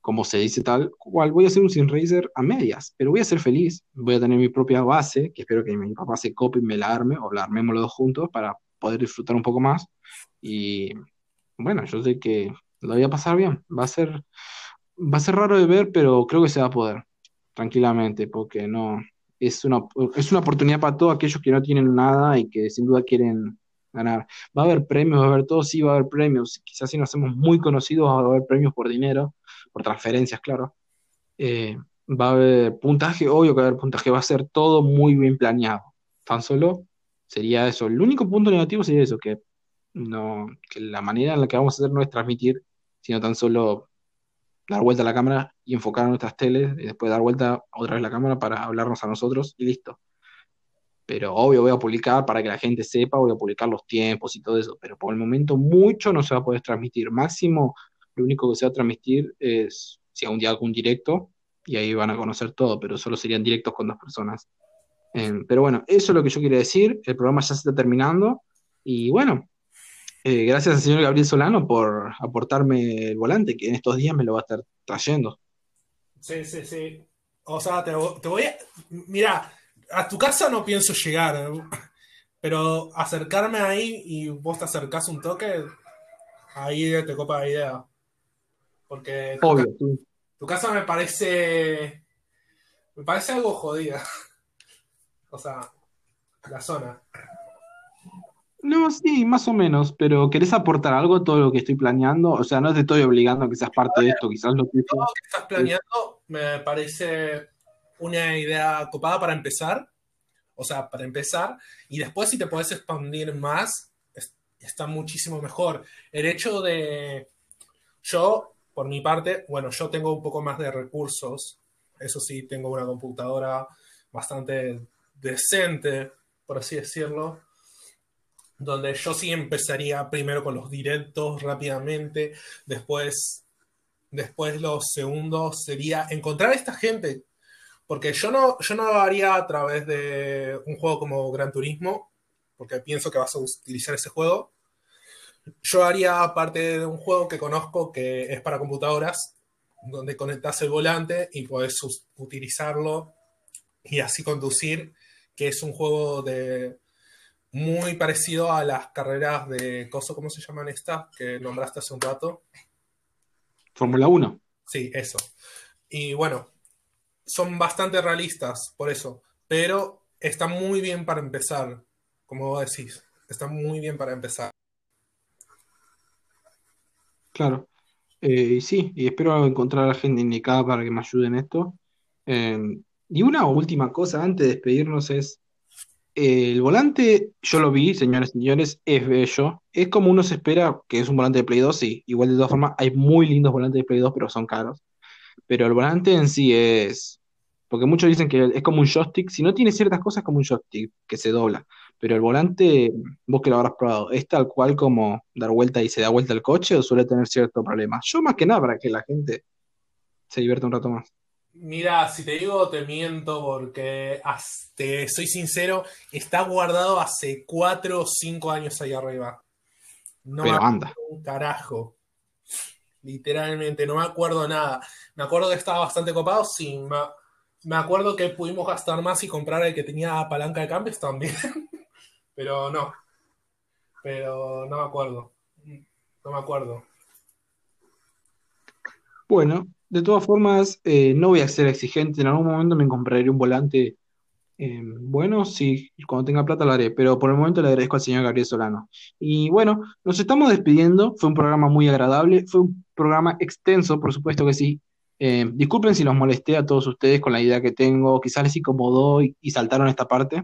como se dice tal cual, voy a hacer un sin racer a medias, pero voy a ser feliz, voy a tener mi propia base, que espero que mi papá se copie y me la arme, o la armemos los dos juntos para poder disfrutar un poco más, y bueno, yo sé que lo voy a pasar bien, va a ser, va a ser raro de ver, pero creo que se va a poder, tranquilamente, porque no, es una, es una oportunidad para todos aquellos que no tienen nada y que sin duda quieren ganar. ¿Va a haber premios? ¿Va a haber todo? Sí, va a haber premios. Quizás si nos hacemos muy conocidos, va a haber premios por dinero, por transferencias, claro. Eh, va a haber puntaje, obvio que va a haber puntaje, va a ser todo muy bien planeado. Tan solo sería eso. El único punto negativo sería eso, que, no, que la manera en la que vamos a hacer no es transmitir, sino tan solo dar vuelta a la cámara y enfocar a nuestras teles y después dar vuelta otra vez la cámara para hablarnos a nosotros y listo. Pero obvio voy a publicar para que la gente sepa, voy a publicar los tiempos y todo eso, pero por el momento mucho no se va a poder transmitir. Máximo, lo único que se va a transmitir es si un día hago directo y ahí van a conocer todo, pero solo serían directos con dos personas. Eh, pero bueno, eso es lo que yo quería decir. El programa ya se está terminando y bueno, eh, gracias al señor Gabriel Solano por aportarme el volante, que en estos días me lo va a estar trayendo. Sí, sí, sí. O sea, te, te voy a... Mira, a tu casa no pienso llegar, pero acercarme ahí y vos te acercás un toque, ahí te copa la idea. Porque tu, Obvio, ca- sí. tu casa me parece. Me parece algo jodida. O sea, la zona. No, sí, más o menos, pero ¿querés aportar algo a todo lo que estoy planeando? O sea, no te estoy obligando a que seas parte de esto, quizás lo que Todo lo que estás planeando me parece una idea copada para empezar. O sea, para empezar. Y después, si te puedes expandir más, es- está muchísimo mejor. El hecho de. Yo, por mi parte, bueno, yo tengo un poco más de recursos. Eso sí, tengo una computadora bastante decente, por así decirlo. Donde yo sí empezaría primero con los directos rápidamente. Después Después los segundos sería encontrar a esta gente. Porque yo no, yo no lo haría a través de un juego como Gran Turismo, porque pienso que vas a utilizar ese juego. Yo haría parte de un juego que conozco que es para computadoras, donde conectas el volante y puedes utilizarlo y así conducir, que es un juego de muy parecido a las carreras de coso, ¿cómo se llaman estas? Que nombraste hace un rato. Fórmula 1. Sí, eso. Y bueno, son bastante realistas, por eso. Pero está muy bien para empezar, como vos decís. Está muy bien para empezar. Claro. Eh, y sí, y espero encontrar a la gente indicada para que me ayude en esto. Eh, y una última cosa antes de despedirnos es, eh, el volante, yo lo vi, señores y señores, es bello. Es como uno se espera que es un volante de Play 2, sí. Igual de todas formas, hay muy lindos volantes de Play 2, pero son caros. Pero el volante en sí es, porque muchos dicen que es como un joystick, si no tiene ciertas cosas es como un joystick que se dobla. Pero el volante, vos que lo habrás probado, ¿es tal cual como dar vuelta y se da vuelta el coche o suele tener cierto problema? Yo más que nada para que la gente se divierta un rato más. Mira, si te digo, te miento porque, te soy sincero, está guardado hace 4 o 5 años ahí arriba. No Pero anda. un carajo. Literalmente, no me acuerdo nada. Me acuerdo que estaba bastante copado, sí. Me, me acuerdo que pudimos gastar más y comprar el que tenía palanca de cambios también. Pero no. Pero no me acuerdo. No me acuerdo. Bueno, de todas formas, eh, no voy a ser exigente. En algún momento me compraré un volante eh, bueno, sí, cuando tenga plata lo haré, pero por el momento le agradezco al señor Gabriel Solano. Y bueno, nos estamos despidiendo. Fue un programa muy agradable, fue un programa extenso, por supuesto que sí. Eh, disculpen si los molesté a todos ustedes con la idea que tengo, quizás les incomodó y, saltaron esta parte.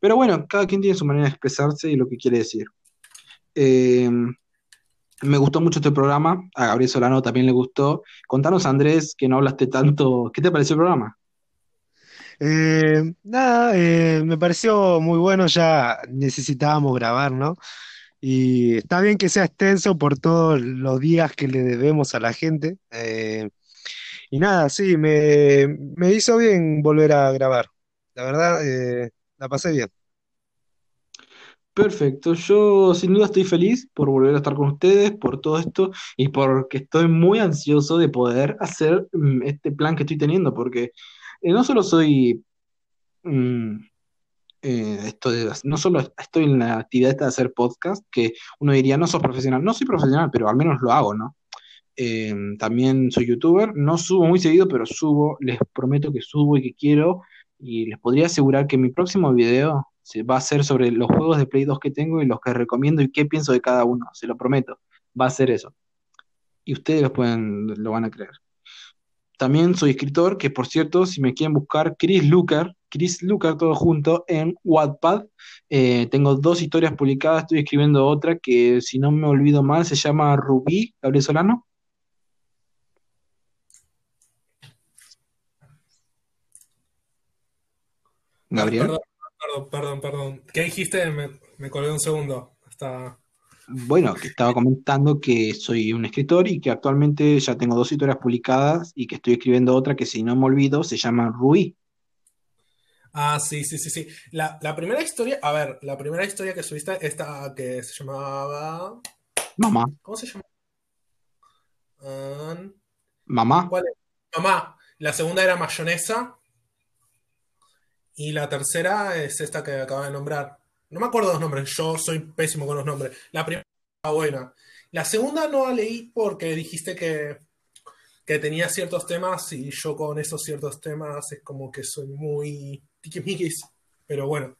Pero bueno, cada quien tiene su manera de expresarse y lo que quiere decir. Eh, me gustó mucho este programa, a Gabriel Solano también le gustó. Contanos, Andrés, que no hablaste tanto, ¿qué te pareció el programa? Eh, nada, eh, me pareció muy bueno, ya necesitábamos grabar, ¿no? Y está bien que sea extenso por todos los días que le debemos a la gente. eh, y nada, sí, me, me hizo bien volver a grabar. La verdad, la pasé bien. Perfecto, yo sin duda estoy feliz por volver a estar con ustedes, por todo esto y porque estoy muy ansioso de poder hacer mm, este plan que estoy teniendo, porque eh, no solo soy, mm, eh, esto de- no solo estoy en la actividad de hacer podcast, que uno diría, no sos profesional, no soy profesional, pero al menos lo hago, ¿no? Eh, también soy youtuber, no subo muy seguido, pero subo, les prometo que subo y que quiero Y les podría asegurar que mi próximo video se va a ser sobre los juegos de Play 2 que tengo y los que recomiendo y qué pienso de cada uno, se lo prometo. Va a ser eso. Y ustedes lo pueden, lo van a creer. También soy escritor, que por cierto, si me quieren buscar, Chris Lucar, Chris Lucar todo junto en Wattpad. Eh, tengo dos historias publicadas, estoy escribiendo otra que, si no me olvido mal, se llama Rubí, Gabriel Solano. Gabriel. Perdón, perdón, perdón, perdón. ¿Qué dijiste? Me, me colgué un segundo. Está... Bueno, que estaba comentando que soy un escritor y que actualmente ya tengo dos historias publicadas y que estoy escribiendo otra que si no me olvido se llama Rui. Ah, sí, sí, sí, sí. La, la primera historia, a ver, la primera historia que subiste, esta que se llamaba... Mamá. ¿Cómo se llama? Um, Mamá. ¿Cuál es? Mamá. La segunda era mayonesa. Y la tercera es esta que acabo de nombrar. No me acuerdo los nombres, yo soy pésimo con los nombres. La primera buena. La segunda no la leí porque dijiste que, que tenía ciertos temas y yo con esos ciertos temas es como que soy muy tiquismiquis. Pero bueno,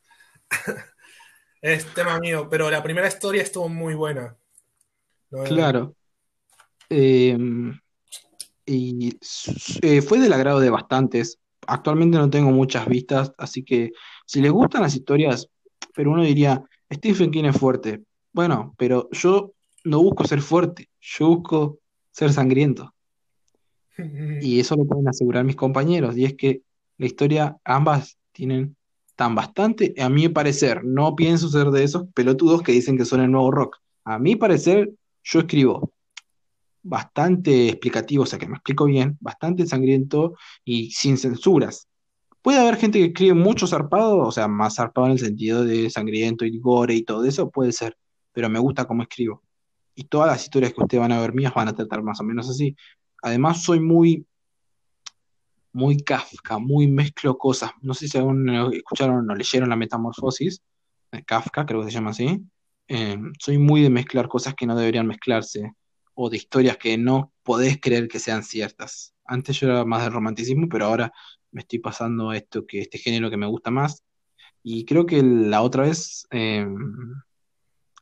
es tema mío. Pero la primera historia estuvo muy buena. Claro. Eh, y eh, fue del agrado de bastantes. Actualmente no tengo muchas vistas, así que si les gustan las historias, pero uno diría, Stephen King es fuerte. Bueno, pero yo no busco ser fuerte, yo busco ser sangriento. Y eso lo pueden asegurar mis compañeros. Y es que la historia, ambas tienen tan bastante, a mi parecer, no pienso ser de esos pelotudos que dicen que son el nuevo rock. A mi parecer, yo escribo bastante explicativo, o sea que me explico bien, bastante sangriento y sin censuras. Puede haber gente que escribe mucho zarpado, o sea, más zarpado en el sentido de sangriento y gore y todo eso, puede ser, pero me gusta cómo escribo. Y todas las historias que ustedes van a ver mías van a tratar más o menos así. Además, soy muy, muy Kafka, muy mezclo cosas. No sé si aún escucharon o leyeron La Metamorfosis de Kafka, creo que se llama así. Eh, soy muy de mezclar cosas que no deberían mezclarse o de historias que no podés creer que sean ciertas. Antes yo era más de romanticismo, pero ahora me estoy pasando esto que este género que me gusta más. Y creo que la otra vez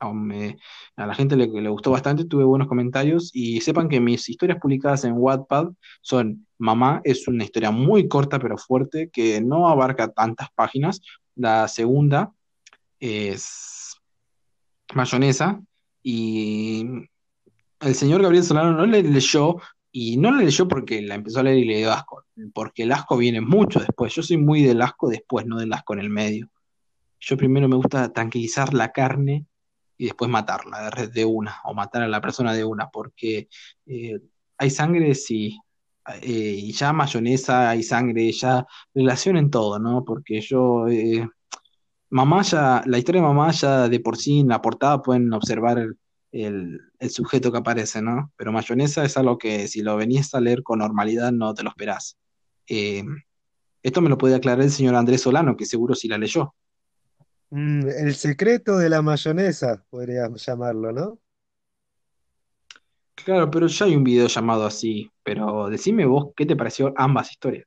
a, me- a la gente le, le gustó bastante, tuve buenos comentarios y sepan que mis historias publicadas en Wattpad son Mamá, es una historia muy corta pero fuerte que no abarca tantas páginas. La segunda es Mayonesa y el señor Gabriel Solano no le leyó y no la leyó porque la empezó a leer y le dio asco, porque el asco viene mucho después. Yo soy muy del asco después, no del asco en el medio. Yo primero me gusta tranquilizar la carne y después matarla de una, o matar a la persona de una, porque eh, hay sangre, sí, eh, y ya mayonesa, hay sangre, ya relación en todo, ¿no? Porque yo, eh, mamá ya, la historia de mamá ya de por sí en la portada pueden observar el, el- el sujeto que aparece, ¿no? Pero mayonesa es algo que si lo venís a leer con normalidad no te lo esperás. Eh, esto me lo puede aclarar el señor Andrés Solano, que seguro sí la leyó. Mm, el secreto de la mayonesa, podríamos llamarlo, ¿no? Claro, pero ya hay un video llamado así, pero decime vos, ¿qué te pareció ambas historias?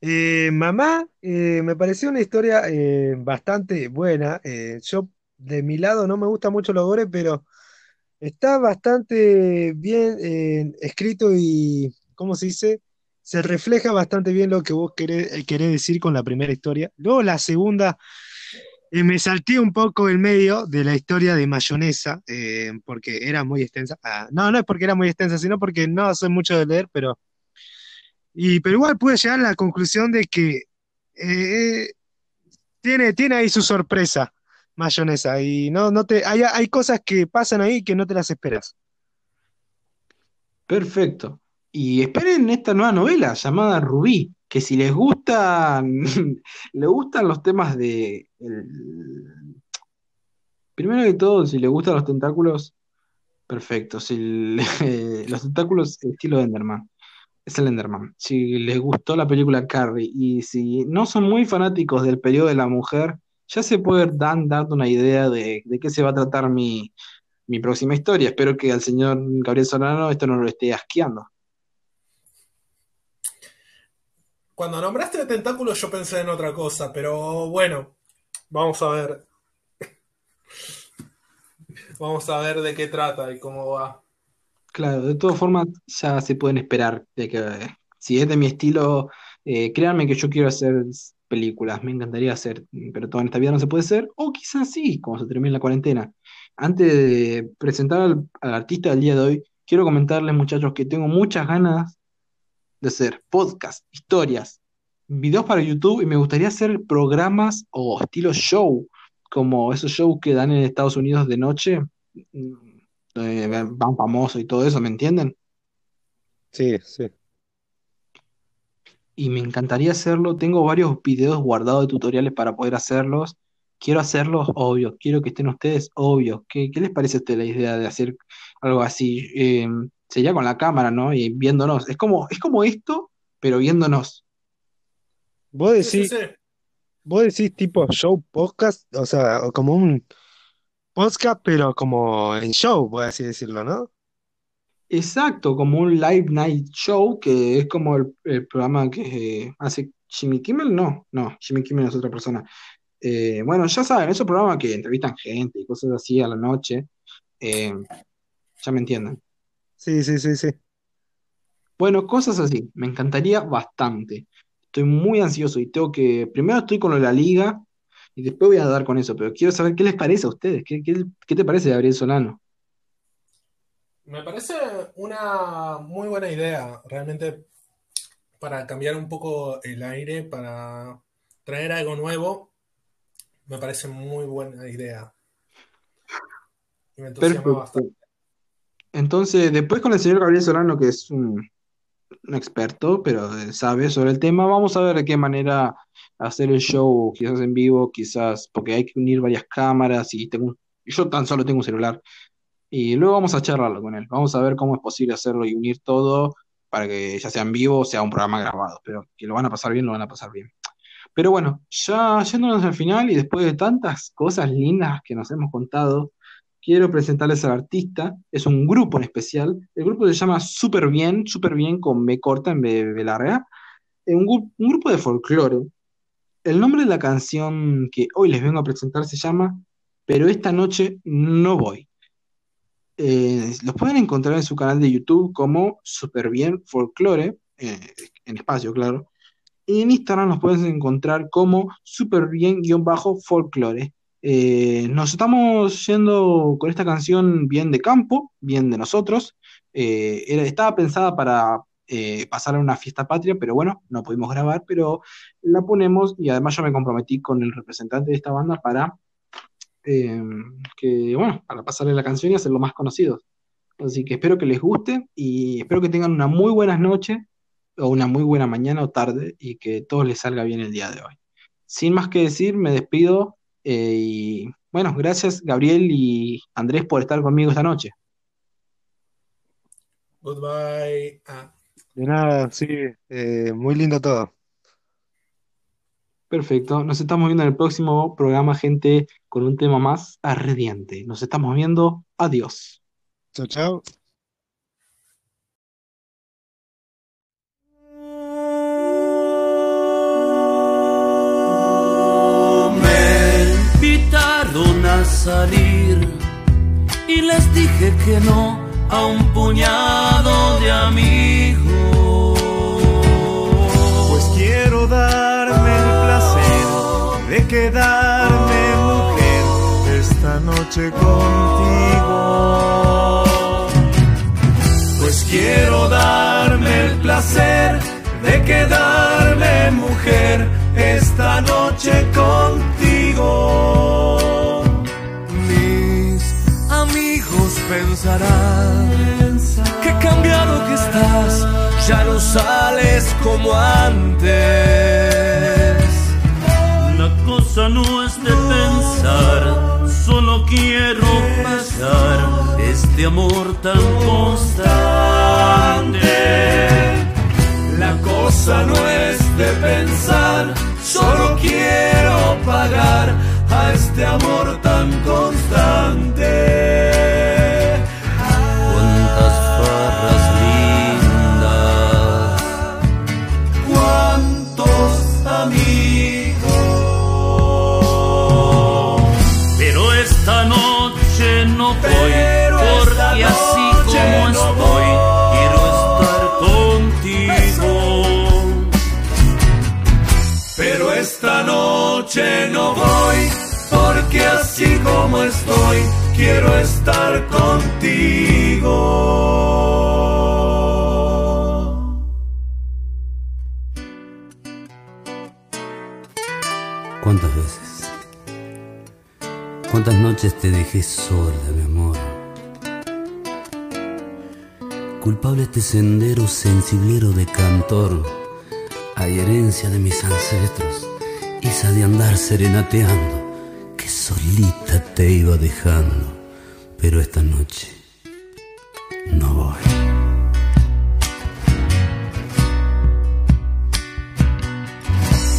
Eh, Mamá, eh, me pareció una historia eh, bastante buena. Yo, de mi lado, no me gusta mucho los gore, pero está bastante bien eh, escrito y, ¿cómo se dice? Se refleja bastante bien lo que vos querés, eh, querés decir con la primera historia. Luego, la segunda, eh, me salté un poco el medio de la historia de Mayonesa, porque era muy extensa. Ah, no, no es porque era muy extensa, sino porque no soy mucho de leer, pero. Y, pero igual pude llegar a la conclusión de que tiene, tiene ahí su sorpresa, mayonesa, y no, no te, hay, hay cosas que pasan ahí que no te las esperas. Perfecto. Y esperen esta nueva novela llamada Rubí, que si les gustan, les gustan los temas de... Primero que todo, si les gustan los tentáculos, perfecto. Si los tentáculos estilo Enderman, es el Enderman. Si les gustó la película Carrie y si no son muy fanáticos del periodo de la mujer, ya se puede dar dando una idea de, de qué se va a tratar mi, mi próxima historia. Espero que al señor Gabriel Solano esto no lo esté asqueando. Cuando nombraste tentáculos yo pensé en otra cosa, pero bueno, vamos a ver. Vamos a ver de qué trata y cómo va. Claro, de todas formas ya se pueden esperar de que si es de mi estilo, eh, créanme que yo quiero hacer películas, me encantaría hacer, pero todo en esta vida no se puede hacer, o quizás sí, como se termine la cuarentena. Antes de presentar al, artista del día de hoy, quiero comentarles, muchachos, que tengo muchas ganas de hacer podcasts, historias, videos para YouTube y me gustaría hacer programas o estilo show, como esos shows que dan en Estados Unidos de noche, mm, donde van famosos y todo eso, ¿me entienden? Sí, sí. Y me encantaría hacerlo. Tengo varios videos guardados de tutoriales para poder hacerlos. Quiero hacerlos obvios, quiero que estén ustedes obvios. ¿Qué, qué les parece a ustedes la idea de hacer algo así? Eh, sería con la cámara, ¿no? Y viéndonos. Es como, es como esto, pero viéndonos. Vos Sí, sí, decís, sí. vos decís tipo show podcast, o sea, o como un podcast, pero como en show, por así decirlo, ¿no? Exacto, como un live night show, que es como el, el programa que eh, hace Jimmy Kimmel. No, no, Jimmy Kimmel es otra persona. Eh, bueno, ya saben, esos programas que entrevistan gente y cosas así a la noche. eh, ya me entienden. Sí, sí, sí, sí. Bueno, cosas así, me encantaría bastante. Estoy muy ansioso y tengo que, primero estoy con lo de la liga y después voy a dar con eso, pero quiero saber qué les parece a ustedes, qué, qué, qué te parece, Gabriel Solano. Me parece una muy buena idea, realmente, para cambiar un poco el aire, para traer algo nuevo. Me parece muy buena idea. Y me entusiasma Perfecto. bastante. Entonces, después con el señor Gabriel Solano, que es un, un experto, pero sabe sobre el tema, vamos a ver de qué manera hacer el show, quizás en vivo, quizás, porque hay que unir varias cámaras y tengo, un- yo tan solo tengo un celular. Y luego vamos a charlarlo con él. Vamos a ver cómo es posible hacerlo y unir todo para que ya sea en vivo o sea un programa grabado. Pero que lo van a pasar bien, lo van a pasar bien. Pero bueno, ya yéndonos al final y después de tantas cosas lindas que nos hemos contado, quiero presentarles al artista. Es un grupo en especial. El grupo se llama Super Bien, Super Bien con B corta en de B larga. Un, un grupo de folclore. El nombre de la canción que hoy les vengo a presentar se llama Pero esta noche no voy. Eh, los pueden encontrar en su canal de YouTube como Superbién Folklore, eh, en espacio, claro. Y en Instagram los pueden encontrar como superbién-folklore. Eh, nos estamos yendo con esta canción bien de campo, bien de nosotros. Eh, estaba pensada para eh, pasar a una fiesta patria, pero bueno, no pudimos grabar, pero la ponemos y además yo me comprometí con el representante de esta banda para eh, que, bueno, para pasarle la canción y hacerlo más conocidos. Así que espero que les guste y espero que tengan una muy buenas noches o una muy buena mañana o tarde y que todo les salga bien el día de hoy. Sin más que decir, me despido eh, y bueno, gracias Gabriel y Andrés por estar conmigo esta noche. Goodbye. Ah, De nada, sí, eh, muy lindo todo. Perfecto, nos estamos viendo en el próximo programa, gente, con un tema más ardiente. Nos estamos viendo. Adiós. Chao, chao. Me invitaron a salir y les dije que no a un puñado de amigos. Quedarme mujer esta noche contigo. Pues quiero darme el placer de quedarme mujer esta noche contigo. Mis amigos pensarán que cambiado que estás, ya no sales como antes. La cosa no es de pensar, solo quiero pasar este amor tan constante. La cosa no es de pensar, solo quiero pagar a este amor tan constante. Cuántas no voy, porque así como estoy, quiero estar contigo. ¿Cuántas veces? ¿Cuántas noches te dejé sola, mi amor? Culpable este sendero sensiblero de cantor, hay herencia de mis ancestros, esa de andar serenateando, que solita te iba dejando, pero esta noche no voy.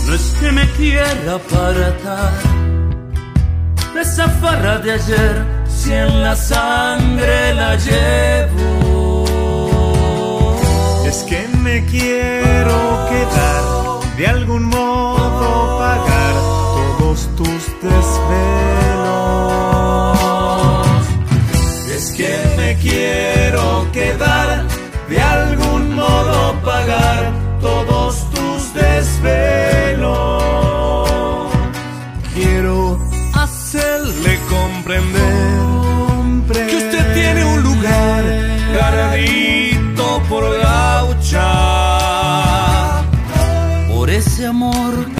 No es que me quiera apartar de esa farra de ayer, si en la sangre la llevo. Es que me quiero quedar, de algún modo pagar todos tus desvelos. Es que me quiero quedar, de algún modo pagar todos tus desvelos.